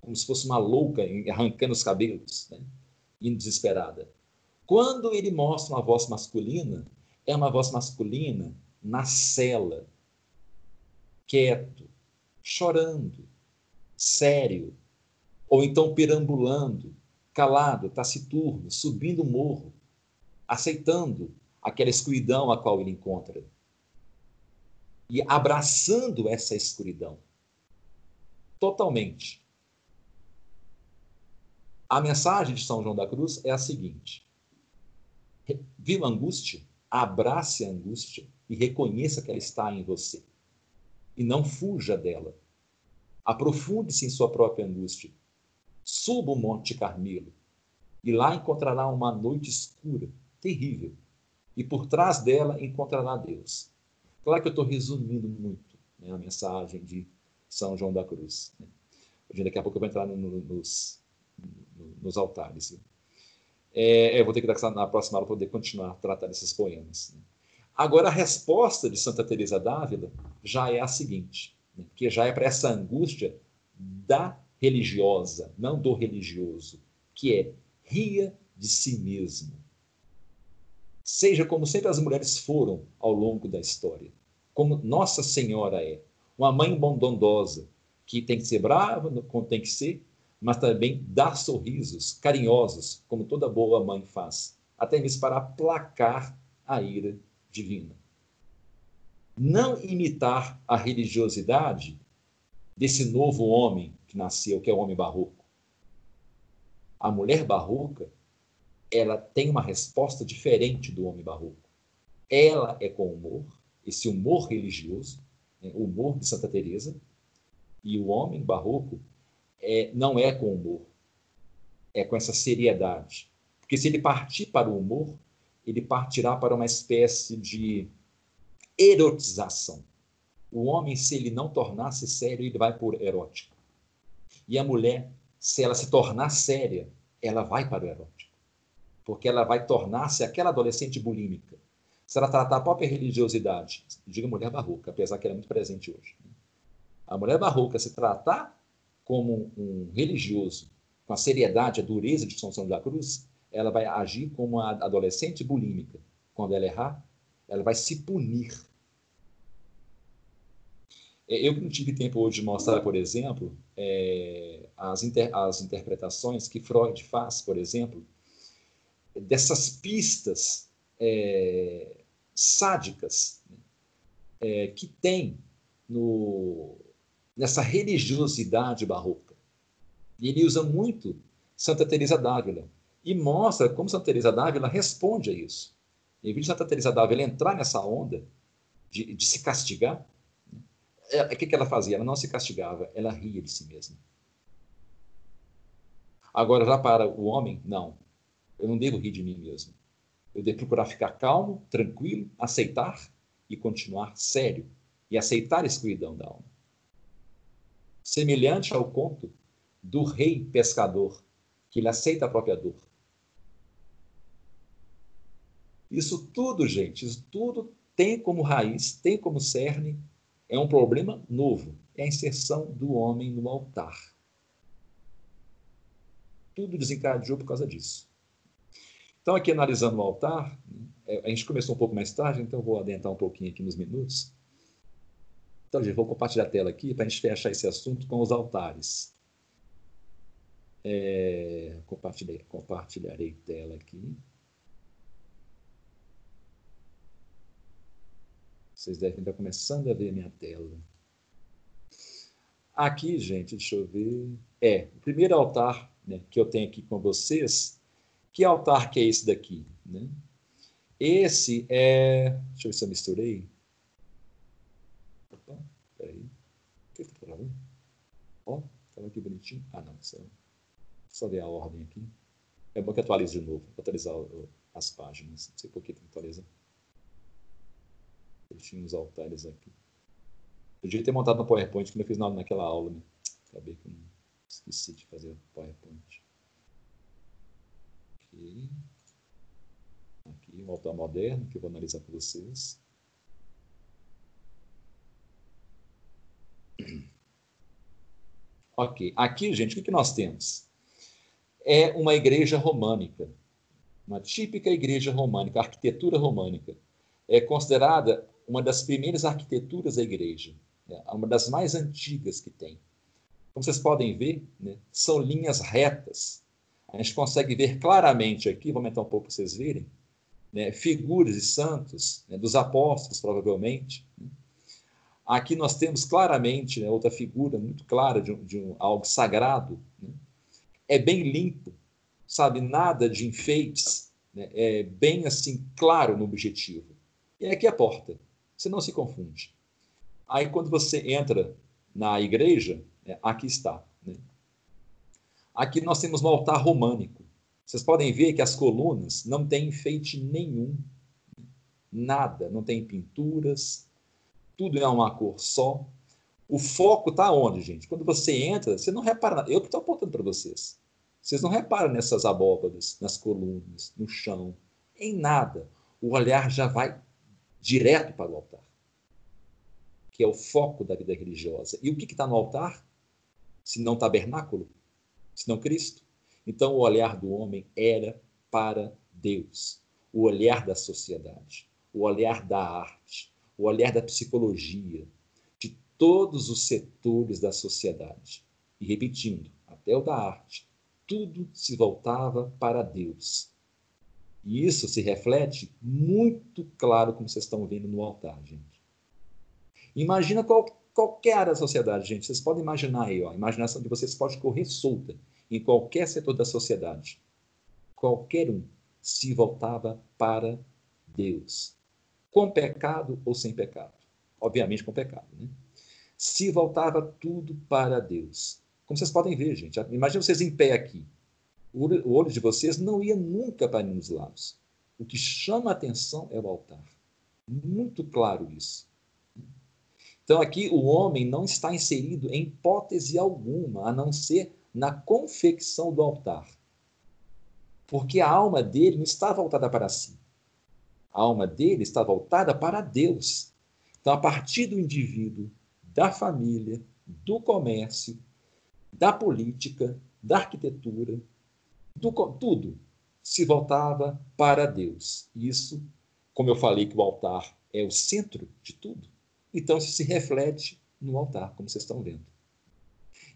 Speaker 1: como se fosse uma louca arrancando os cabelos, né? indo desesperada. Quando ele mostra uma voz masculina, é uma voz masculina na cela, quieto, chorando, sério, ou então perambulando, calado, taciturno, subindo o morro, aceitando aquela escuridão a qual ele encontra e abraçando essa escuridão totalmente. A mensagem de São João da Cruz é a seguinte: viva a angústia, abrace a angústia e reconheça que ela está em você. E não fuja dela. Aprofunde-se em sua própria angústia Suba o Monte Carmelo e lá encontrará uma noite escura, terrível, e por trás dela encontrará Deus. Claro que eu estou resumindo muito né, a mensagem de São João da Cruz. Né? Daqui a pouco eu vou entrar no, no, nos, no, nos altares. É, eu vou ter que dar na próxima aula poder continuar a tratar desses poemas. Né? Agora, a resposta de Santa Teresa d'Ávila já é a seguinte, né? que já é para essa angústia da religiosa, não do religioso, que é ria de si mesmo. Seja como sempre as mulheres foram ao longo da história, como Nossa Senhora é, uma mãe bondosa, que tem que ser brava, como tem que ser, mas também dá sorrisos carinhosos, como toda boa mãe faz, até mesmo para aplacar a ira divina. Não imitar a religiosidade desse novo homem que nasceu, que é o homem barroco. A mulher barroca, ela tem uma resposta diferente do homem barroco. Ela é com humor, esse humor religioso, né, o humor de Santa Teresa, e o homem barroco é, não é com humor, é com essa seriedade. Porque se ele partir para o humor, ele partirá para uma espécie de erotização. O homem, se ele não tornar-se sério, ele vai por erótico. E a mulher, se ela se tornar séria, ela vai para o erótico. Porque ela vai tornar-se aquela adolescente bulímica. Se ela tratar a própria religiosidade, diga mulher barroca, apesar que ela é muito presente hoje. Né? A mulher barroca se tratar como um religioso, com a seriedade, a dureza de São João da Cruz, ela vai agir como uma adolescente bulímica. Quando ela errar, ela vai se punir é, eu não tive tempo hoje de mostrar, por exemplo, é, as, inter, as interpretações que Freud faz, por exemplo, dessas pistas é, sádicas é, que tem no, nessa religiosidade barroca. E ele usa muito Santa Teresa d'Ávila e mostra como Santa Teresa d'Ávila responde a isso. Em vez de Santa Teresa d'Ávila entrar nessa onda de, de se castigar, é, o que, que ela fazia? Ela não se castigava, ela ria de si mesma. Agora, já para o homem, não. Eu não devo rir de mim mesmo. Eu devo procurar ficar calmo, tranquilo, aceitar e continuar sério e aceitar a escuridão da alma. Semelhante ao conto do rei pescador, que ele aceita a própria dor. Isso tudo, gente, isso tudo tem como raiz, tem como cerne, é um problema novo, é a inserção do homem no altar. Tudo desencadeou por causa disso. Então, aqui analisando o altar, é, a gente começou um pouco mais tarde, então vou adentrar um pouquinho aqui nos minutos. Então, gente, vou compartilhar a tela aqui para a gente fechar esse assunto com os altares. É, compartilhei, compartilharei tela aqui. Vocês devem estar começando a ver minha tela. Aqui, gente, deixa eu ver. É, o primeiro altar né, que eu tenho aqui com vocês. Que altar que é esse daqui? Né? Esse é. Deixa eu ver se eu misturei. Opa, peraí. O que está falando? Ó, estava aqui bonitinho. Ah, não. Só, só ver a ordem aqui. É bom que atualize de novo. Vou atualizar as páginas. Não sei por que tem que. Eu tinha os altares aqui. Eu devia ter montado no PowerPoint, que eu fiz na, naquela aula, né? Acabei que esqueci de fazer o PowerPoint. Aqui. Aqui, o altar moderno, que eu vou analisar para vocês. Ok. Aqui, gente, o que nós temos? É uma igreja românica. Uma típica igreja românica, arquitetura românica. É considerada uma das primeiras arquiteturas da igreja, né? uma das mais antigas que tem. Como vocês podem ver, né? são linhas retas. A gente consegue ver claramente aqui, vou aumentar um pouco para vocês verem, né? figuras de santos, né? dos apóstolos, provavelmente. Né? Aqui nós temos claramente né, outra figura muito clara de, de um, algo sagrado. Né? É bem limpo, sabe? Nada de enfeites. Né? É bem assim claro no objetivo. E aqui a porta. Você não se confunde. Aí, quando você entra na igreja, é, aqui está. Aqui nós temos um altar românico. Vocês podem ver que as colunas não têm enfeite nenhum. Nada, não tem pinturas, tudo é uma cor só. O foco está onde, gente? Quando você entra, você não repara. Eu que estou apontando para vocês. Vocês não reparam nessas abóbadas, nas colunas, no chão, em nada. O olhar já vai direto para o altar, que é o foco da vida religiosa. E o que está no altar? Se não tabernáculo, se não Cristo. Então o olhar do homem era para Deus, o olhar da sociedade, o olhar da arte, o olhar da psicologia, de todos os setores da sociedade. E repetindo, até o da arte, tudo se voltava para Deus. E isso se reflete muito claro, como vocês estão vendo no altar, gente. Imagina qual, qualquer área da sociedade, gente. Vocês podem imaginar aí, ó, a imaginação de vocês pode correr solta em qualquer setor da sociedade. Qualquer um se voltava para Deus. Com pecado ou sem pecado? Obviamente com pecado, né? Se voltava tudo para Deus. Como vocês podem ver, gente. Imagina vocês em pé aqui o olho de vocês não ia nunca para nenhum dos lados. O que chama a atenção é o altar. Muito claro isso. Então, aqui o homem não está inserido em hipótese alguma, a não ser na confecção do altar. Porque a alma dele não está voltada para si. A alma dele está voltada para Deus. Então, a partir do indivíduo, da família, do comércio, da política, da arquitetura, do, tudo se voltava para Deus. Isso, como eu falei que o altar é o centro de tudo, então isso se reflete no altar, como vocês estão vendo.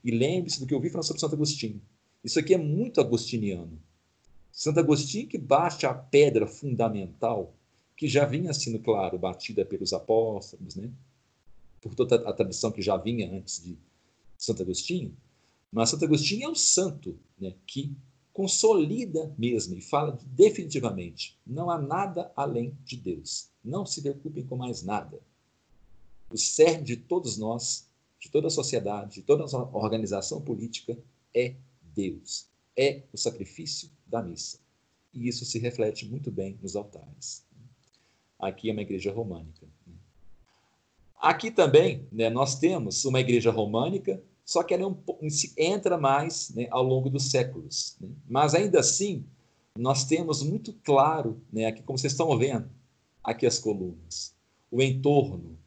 Speaker 1: E lembre-se do que eu vi falando sobre Santo Agostinho. Isso aqui é muito agostiniano. Santo Agostinho que bate a pedra fundamental, que já vinha sendo, claro, batida pelos apóstolos, né? por toda a tradição que já vinha antes de Santo Agostinho, mas Santo Agostinho é o santo né, que consolida mesmo e fala definitivamente: não há nada além de Deus. Não se preocupem com mais nada. O cerne de todos nós, de toda a sociedade, de toda a organização política é Deus. É o sacrifício da missa. E isso se reflete muito bem nos altares. Aqui é uma igreja românica. Aqui também, né, nós temos uma igreja românica, só que ela é um, entra mais né, ao longo dos séculos. Né? Mas ainda assim, nós temos muito claro, né, aqui como vocês estão vendo, aqui as colunas, o entorno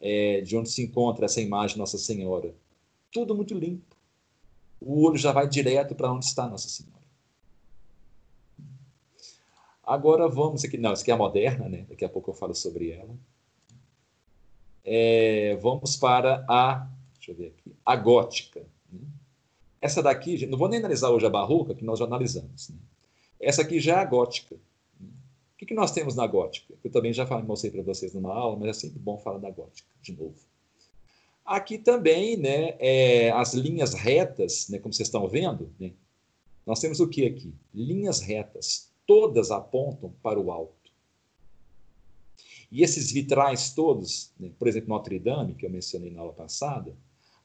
Speaker 1: é, de onde se encontra essa imagem Nossa Senhora. Tudo muito limpo. O olho já vai direto para onde está Nossa Senhora. Agora vamos aqui, não, essa aqui é a moderna, né? Daqui a pouco eu falo sobre ela. É, vamos para a, deixa eu ver aqui, a gótica. Né? Essa daqui, não vou nem analisar hoje a barroca, que nós já analisamos. Né? Essa aqui já é a gótica. O que, que nós temos na gótica? Eu também já falei, mostrei para vocês numa aula, mas é sempre bom falar da gótica de novo. Aqui também, né, é, as linhas retas, né, como vocês estão vendo, né, nós temos o que aqui? Linhas retas, todas apontam para o alto. E esses vitrais todos, né, por exemplo, Notre Dame, que eu mencionei na aula passada,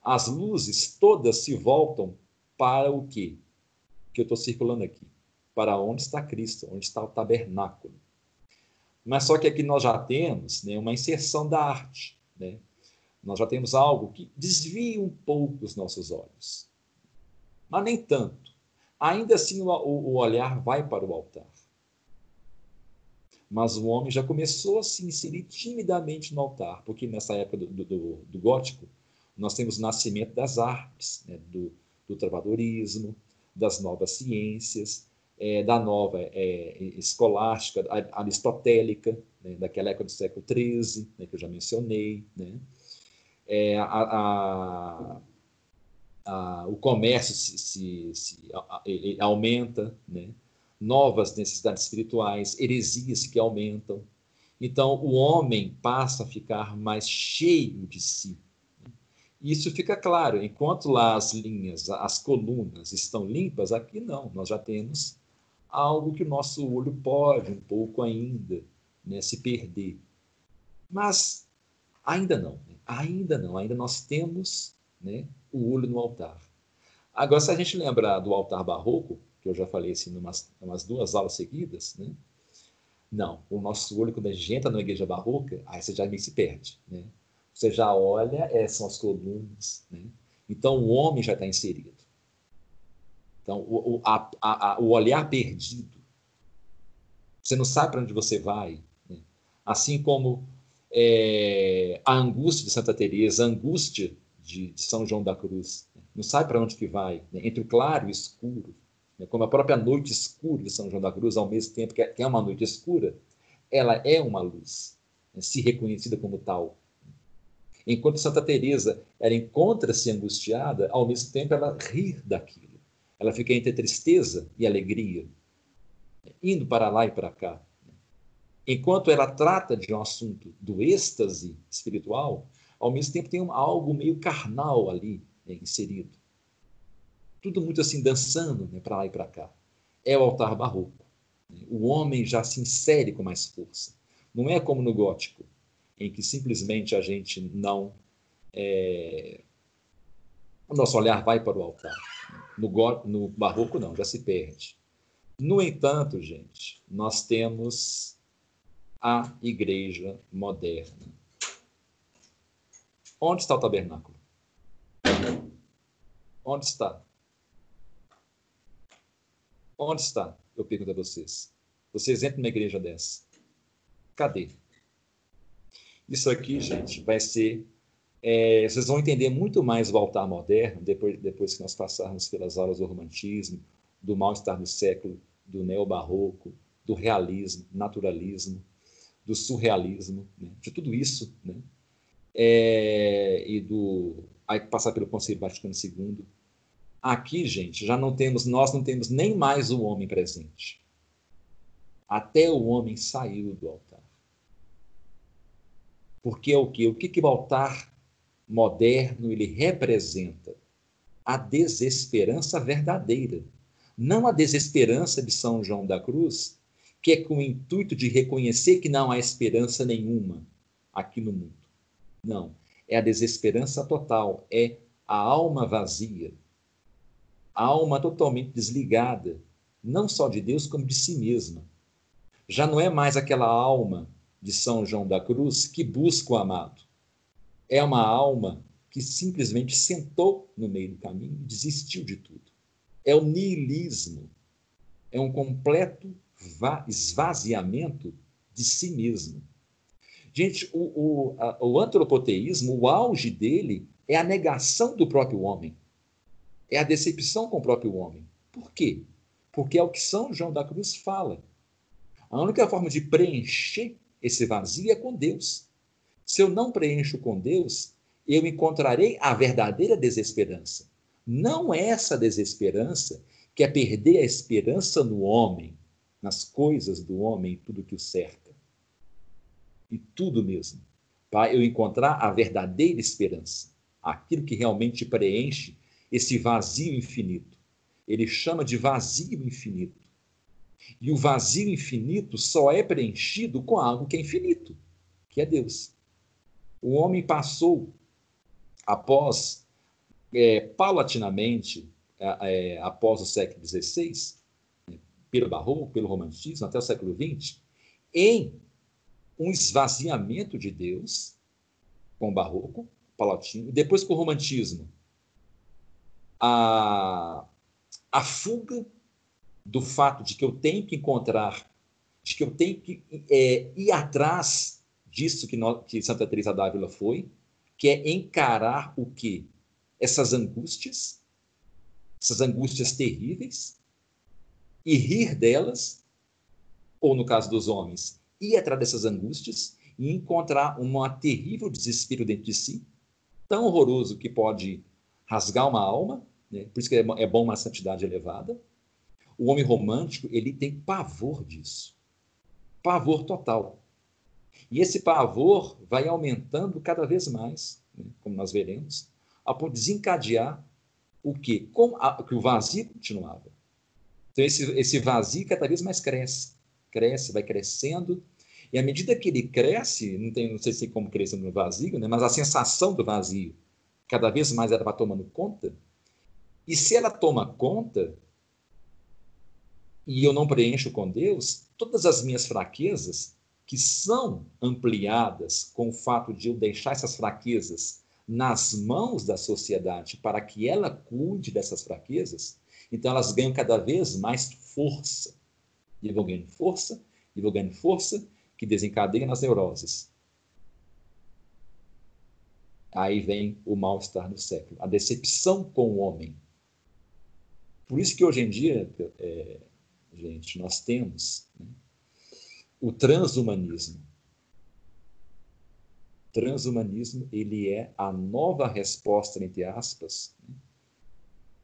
Speaker 1: as luzes todas se voltam para o quê? Que eu estou circulando aqui para onde está Cristo, onde está o tabernáculo. Mas só que aqui nós já temos né, uma inserção da arte. Né? Nós já temos algo que desvia um pouco os nossos olhos. Mas nem tanto. Ainda assim, o, o olhar vai para o altar. Mas o homem já começou a se inserir timidamente no altar, porque nessa época do, do, do gótico, nós temos o nascimento das artes, né? do, do das novas ciências, é, da nova é, escolástica, aristotélica, né, daquela época do século XIII, né, que eu já mencionei. Né? É, a, a, a, o comércio se, se, se aumenta, né? novas necessidades espirituais, heresias que aumentam. Então, o homem passa a ficar mais cheio de si. Isso fica claro, enquanto lá as linhas, as colunas estão limpas, aqui não, nós já temos algo que o nosso olho pode um pouco ainda né, se perder. Mas ainda não, né? ainda não, ainda nós temos né, o olho no altar. Agora, se a gente lembrar do altar barroco, que eu já falei assim umas, umas duas aulas seguidas, né? não, o nosso olho, quando a gente entra na igreja barroca, aí você já meio se perde. Né? Você já olha, é, são as colunas, né? então o homem já está inserido. Então, o, o, a, a, o olhar perdido. Você não sabe para onde você vai. Né? Assim como é, a angústia de Santa Teresa, a angústia de, de São João da Cruz. Né? Não sabe para onde que vai, né? entre o claro e o escuro. Né? Como a própria noite escura de São João da Cruz, ao mesmo tempo que é, é uma noite escura, ela é uma luz, né? se reconhecida como tal. Enquanto Santa Teresa encontra-se angustiada, ao mesmo tempo ela ri daquilo. Ela fica entre tristeza e alegria, indo para lá e para cá. Enquanto ela trata de um assunto do êxtase espiritual, ao mesmo tempo tem algo meio carnal ali né, inserido. Tudo muito assim, dançando né, para lá e para cá. É o altar barroco. Né? O homem já se insere com mais força. Não é como no gótico, em que simplesmente a gente não. É... O nosso olhar vai para o altar. No, no barroco, não, já se perde. No entanto, gente, nós temos a igreja moderna. Onde está o tabernáculo? Onde está? Onde está? Eu pergunto a vocês. Vocês entram numa igreja dessa. Cadê? Isso aqui, gente, vai ser é, vocês vão entender muito mais o altar moderno depois, depois que nós passarmos pelas aulas do romantismo, do mal-estar do século, do neobarroco, do realismo, naturalismo, do surrealismo, né? de tudo isso, né? É, e do aí passar pelo Conselho Vaticano II. Aqui, gente, já não temos, nós não temos nem mais o homem presente. Até o homem saiu do altar. Porque é o que? O que, que o altar moderno, ele representa a desesperança verdadeira, não a desesperança de São João da Cruz, que é com o intuito de reconhecer que não há esperança nenhuma aqui no mundo. Não, é a desesperança total, é a alma vazia, a alma totalmente desligada, não só de Deus, como de si mesma. Já não é mais aquela alma de São João da Cruz que busca o amado é uma alma que simplesmente sentou no meio do caminho e desistiu de tudo. É o niilismo. É um completo esvaziamento de si mesmo. Gente, o, o, a, o antropoteísmo, o auge dele é a negação do próprio homem. É a decepção com o próprio homem. Por quê? Porque é o que São João da Cruz fala. A única forma de preencher esse vazio é com Deus. Se eu não preencho com Deus, eu encontrarei a verdadeira desesperança. Não essa desesperança que é perder a esperança no homem, nas coisas do homem tudo que o cerca. E tudo mesmo. Para eu encontrar a verdadeira esperança, aquilo que realmente preenche esse vazio infinito. Ele chama de vazio infinito. E o vazio infinito só é preenchido com algo que é infinito, que é Deus. O homem passou, após, é, paulatinamente, é, após o século XVI, né, pelo barroco, pelo romantismo, até o século XX, em um esvaziamento de Deus, com o barroco, paulatino, e depois com o romantismo, a, a fuga do fato de que eu tenho que encontrar, de que eu tenho que é, ir atrás disso que, nós, que Santa Teresa d'Ávila foi, que é encarar o que? Essas angústias, essas angústias terríveis, e rir delas, ou no caso dos homens, ir atrás dessas angústias e encontrar um terrível desespero dentro de si, tão horroroso que pode rasgar uma alma, né? por isso que é, é bom uma santidade elevada, o homem romântico, ele tem pavor disso. Pavor total. E esse pavor vai aumentando cada vez mais, né, como nós veremos, a de desencadear o quê? Com a, que o vazio continuava. Então, esse, esse vazio cada vez mais cresce. Cresce, vai crescendo. E à medida que ele cresce, não, tem, não sei se como cresce no vazio, né, mas a sensação do vazio cada vez mais ela vai tomando conta. E se ela toma conta, e eu não preencho com Deus, todas as minhas fraquezas, que são ampliadas com o fato de eu deixar essas fraquezas nas mãos da sociedade para que ela cuide dessas fraquezas, então elas ganham cada vez mais força. E vão ganhando força, e vão ganhando força, que desencadeia nas neuroses. Aí vem o mal-estar do século, a decepção com o homem. Por isso que hoje em dia, é, gente, nós temos né, o transhumanismo. Transhumanismo ele é a nova resposta, entre aspas, né,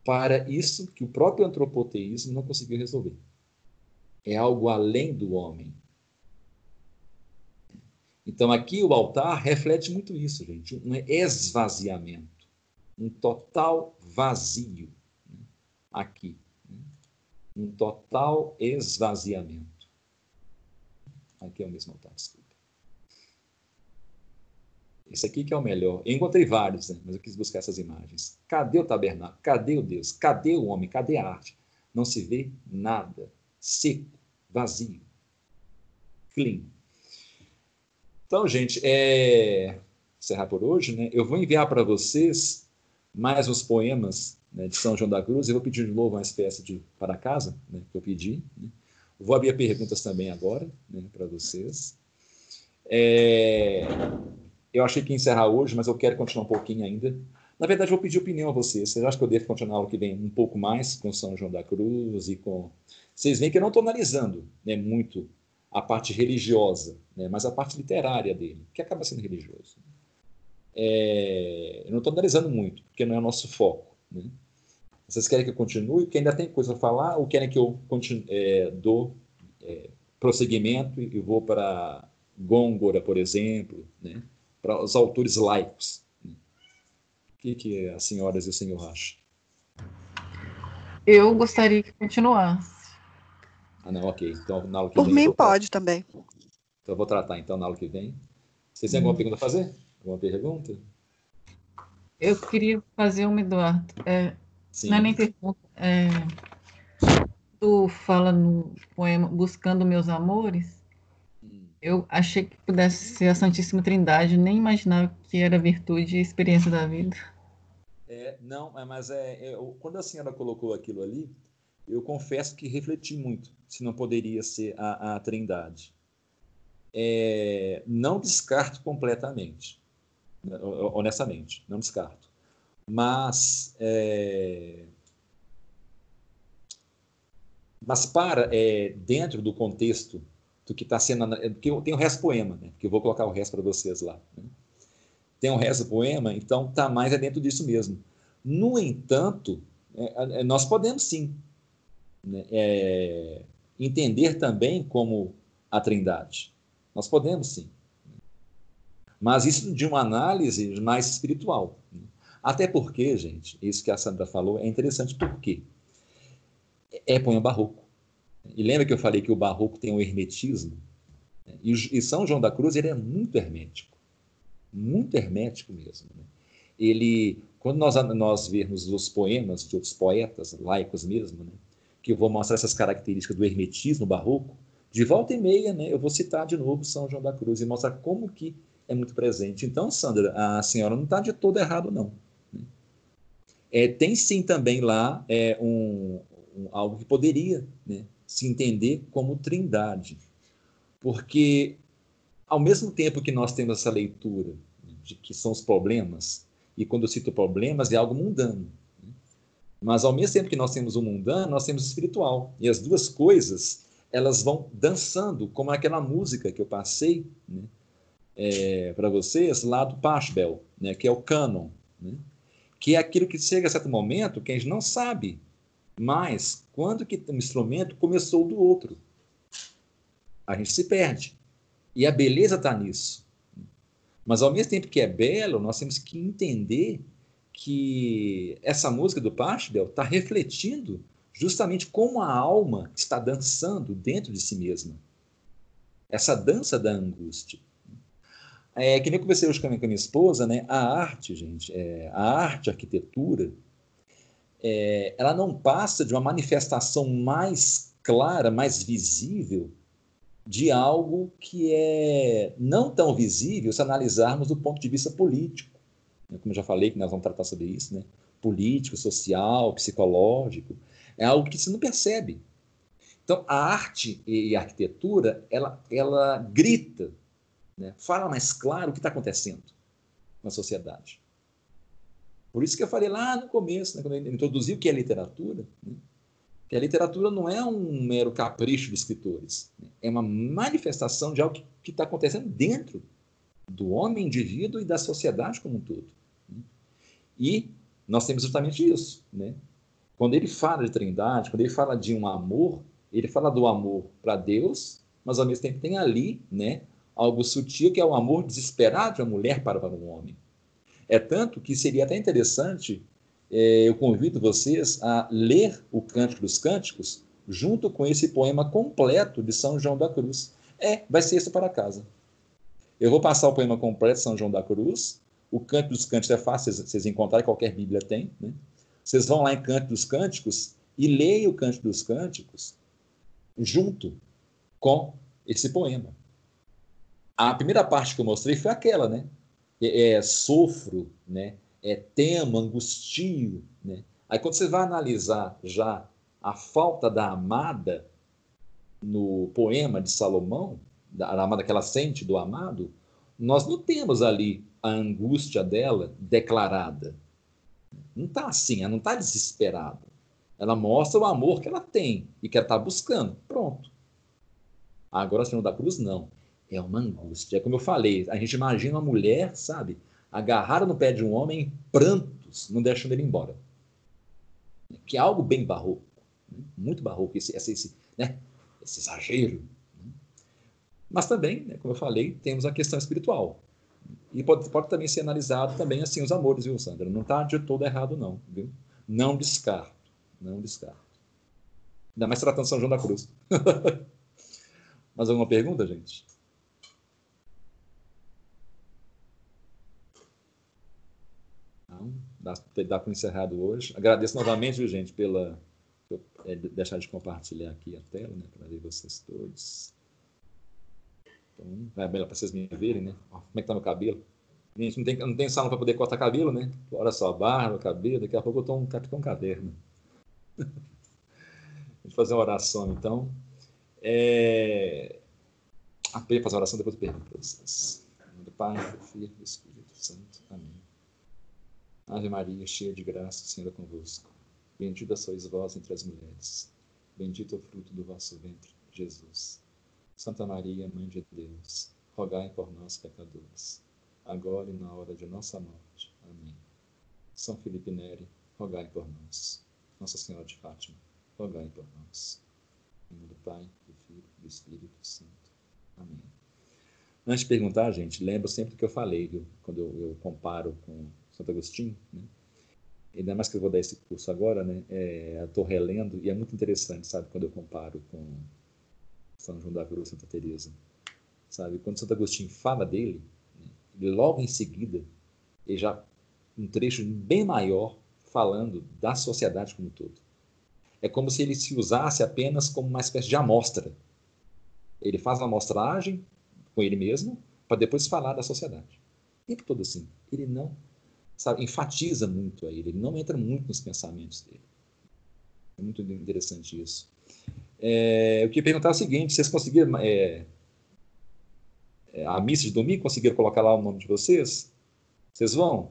Speaker 1: para isso que o próprio antropoteísmo não conseguiu resolver. É algo além do homem. Então, aqui o altar reflete muito isso, gente. Um esvaziamento, um total vazio né, aqui um total esvaziamento. Aqui é o mesmo altar, desculpa. Esse aqui que é o melhor. Eu encontrei vários, né? mas eu quis buscar essas imagens. Cadê o tabernáculo? Cadê o Deus? Cadê o homem? Cadê a arte? Não se vê nada. Seco, vazio, clean. Então, gente, é... encerrar por hoje, né? Eu vou enviar para vocês mais os poemas né, de São João da Cruz. Eu vou pedir de novo uma espécie de para casa, né, que eu pedi. Né. Vou abrir perguntas também agora né, para vocês. É, eu achei que ia encerrar hoje, mas eu quero continuar um pouquinho ainda. Na verdade, vou pedir opinião a vocês. Vocês acham que eu devo continuar o que vem um pouco mais com São João da Cruz e com. Vocês veem que eu não estou analisando né, muito a parte religiosa, né, mas a parte literária dele, que acaba sendo religioso. É, eu não estou analisando muito, porque não é o nosso foco. Né? Vocês querem que eu continue? Que ainda tem coisa a falar? Ou querem que eu continue, é, dou é, prosseguimento e vou para Gôngora, por exemplo, né? para os autores laicos? Né? O que, que as senhoras e o senhor acham?
Speaker 2: Eu gostaria que continuasse.
Speaker 1: Ah, não, ok. Então, na aula que
Speaker 3: Por
Speaker 1: vem,
Speaker 3: mim, pode também.
Speaker 1: Então, eu vou tratar, então, na aula que vem. Vocês têm alguma hum. pergunta a fazer? Alguma pergunta?
Speaker 2: Eu queria fazer uma, Eduardo. É, Sim. Não é nem pergunta. É, tu fala no poema Buscando Meus Amores. Hum. Eu achei que pudesse ser a Santíssima Trindade, nem imaginava que era virtude e experiência da vida.
Speaker 1: É, não, é, mas é, é, quando a senhora colocou aquilo ali, eu confesso que refleti muito se não poderia ser a, a Trindade. É, não descarto completamente, honestamente, não descarto. Mas, é, mas para é, dentro do contexto do que está sendo. Porque eu tenho o resto poema, né? Que eu vou colocar o resto para vocês lá. Né? Tem o resto do poema, então está mais é dentro disso mesmo. No entanto, é, é, nós podemos sim né, é, entender também como a Trindade. Nós podemos sim. Mas isso de uma análise mais espiritual. Né? Até porque, gente, isso que a Sandra falou é interessante porque é poema barroco. E lembra que eu falei que o barroco tem o hermetismo? E, e São João da Cruz ele é muito hermético, muito hermético mesmo. Né? Ele, quando nós, nós vermos os poemas de outros poetas, laicos mesmo, né? que eu vou mostrar essas características do hermetismo barroco, de volta e meia, né, eu vou citar de novo São João da Cruz e mostrar como que é muito presente. Então, Sandra, a senhora não está de todo errado, não. É, tem sim também lá é, um, um, algo que poderia né, se entender como trindade. Porque, ao mesmo tempo que nós temos essa leitura de que são os problemas, e quando eu cito problemas, é algo mundano. Né? Mas, ao mesmo tempo que nós temos o mundano, nós temos o espiritual. E as duas coisas, elas vão dançando, como aquela música que eu passei né, é, para vocês, lá do Pashbel, né, que é o canon. Né, que é aquilo que chega a certo momento que a gente não sabe mas quando que um instrumento começou do outro? A gente se perde. E a beleza está nisso. Mas ao mesmo tempo que é belo, nós temos que entender que essa música do Pachelbel está refletindo justamente como a alma está dançando dentro de si mesma. Essa dança da angústia. É, que nem eu conversei hoje com a minha, esposa, né? A arte, gente, é, a arte, a arquitetura, é, ela não passa de uma manifestação mais clara, mais visível de algo que é não tão visível se analisarmos do ponto de vista político. Né? Como eu já falei, que nós vamos tratar sobre isso, né? político, social, psicológico. É algo que você não percebe. Então, a arte e a arquitetura, ela, ela grita, né? fala mais claro o que está acontecendo na sociedade. Por isso que eu falei lá no começo, né, quando eu introduzi o que é literatura, né, que a literatura não é um mero capricho de escritores, né, é uma manifestação de algo que está acontecendo dentro do homem, indivíduo e da sociedade como um todo. Né. E nós temos justamente isso. Né? Quando ele fala de trindade, quando ele fala de um amor, ele fala do amor para Deus, mas ao mesmo tempo tem ali né, algo sutil que é o amor desesperado de uma mulher para, um homem. É tanto que seria até interessante, é, eu convido vocês a ler o Cântico dos Cânticos junto com esse poema completo de São João da Cruz. É, vai ser isso para casa. Eu vou passar o poema completo de São João da Cruz. O Cântico dos Cânticos é fácil vocês encontrarem, qualquer Bíblia tem. Né? Vocês vão lá em Cântico dos Cânticos e leiam o Cântico dos Cânticos junto com esse poema. A primeira parte que eu mostrei foi aquela, né? é, é, sofro, né? é, temo, angustio. Né? Aí quando você vai analisar já a falta da amada no poema de Salomão, da amada que ela sente do amado, nós não temos ali a angústia dela declarada. Não está assim, ela não está desesperada. Ela mostra o amor que ela tem e que ela está buscando. Pronto. Agora, Senhor da Cruz, não é uma angústia. É como eu falei, a gente imagina uma mulher, sabe, agarrada no pé de um homem em prantos, não deixando ele embora. Que é algo bem barroco, né? muito barroco, esse, esse, né? esse exagero. Né? Mas também, né, como eu falei, temos a questão espiritual. E pode, pode também ser analisado também assim os amores, viu, Sandra? Não está de todo errado, não. Viu? Não descarto. Não descarto. Ainda mais tratando São João da Cruz. Mais alguma pergunta, gente? Então, dá, dá para encerrado hoje. Agradeço novamente, viu, gente, pela é, deixar de compartilhar aqui a tela, né, para ver vocês todos. Então, é melhor para vocês me verem, né? Como é que tá meu cabelo? Gente, não tem, não tem salão para poder cortar cabelo, né? Olha só, barba, cabelo, daqui a pouco eu tô um capitão caverna. Vamos fazer uma oração, então. É... Ah, fazer uma oração, depois eu pergunto para vocês. do Pai, do Filho do Espírito Santo. Amém. Ave Maria, cheia de graça, o Senhor é convosco. Bendita sois vós entre as mulheres. Bendito é o fruto do vosso ventre, Jesus. Santa Maria, Mãe de Deus, rogai por nós, pecadores, agora e na hora de nossa morte. Amém. São Felipe Neri, rogai por nós. Nossa Senhora de Fátima, rogai por nós. Em nome do Pai, do Filho e do Espírito Santo. Amém. Antes de perguntar, gente, lembro sempre do que eu falei, viu? quando eu, eu comparo com Santo Agostinho, né? ainda mais que eu vou dar esse curso agora, né? É, Estou relendo e é muito interessante, sabe, quando eu comparo com São João da Cruz, Santa Teresa, sabe? Quando Santo Agostinho fala dele, né? logo em seguida, ele já um trecho bem maior falando da sociedade como um todo. É como se ele se usasse apenas como uma espécie de amostra. Ele faz uma amostragem com ele mesmo para depois falar da sociedade. O tempo todo assim. Ele não sabe, enfatiza muito a ele, ele não entra muito nos pensamentos dele. É muito interessante isso. É, eu queria perguntar o seguinte: vocês conseguiram. É, é, a missa de domingo, conseguiram colocar lá o nome de vocês? Vocês vão?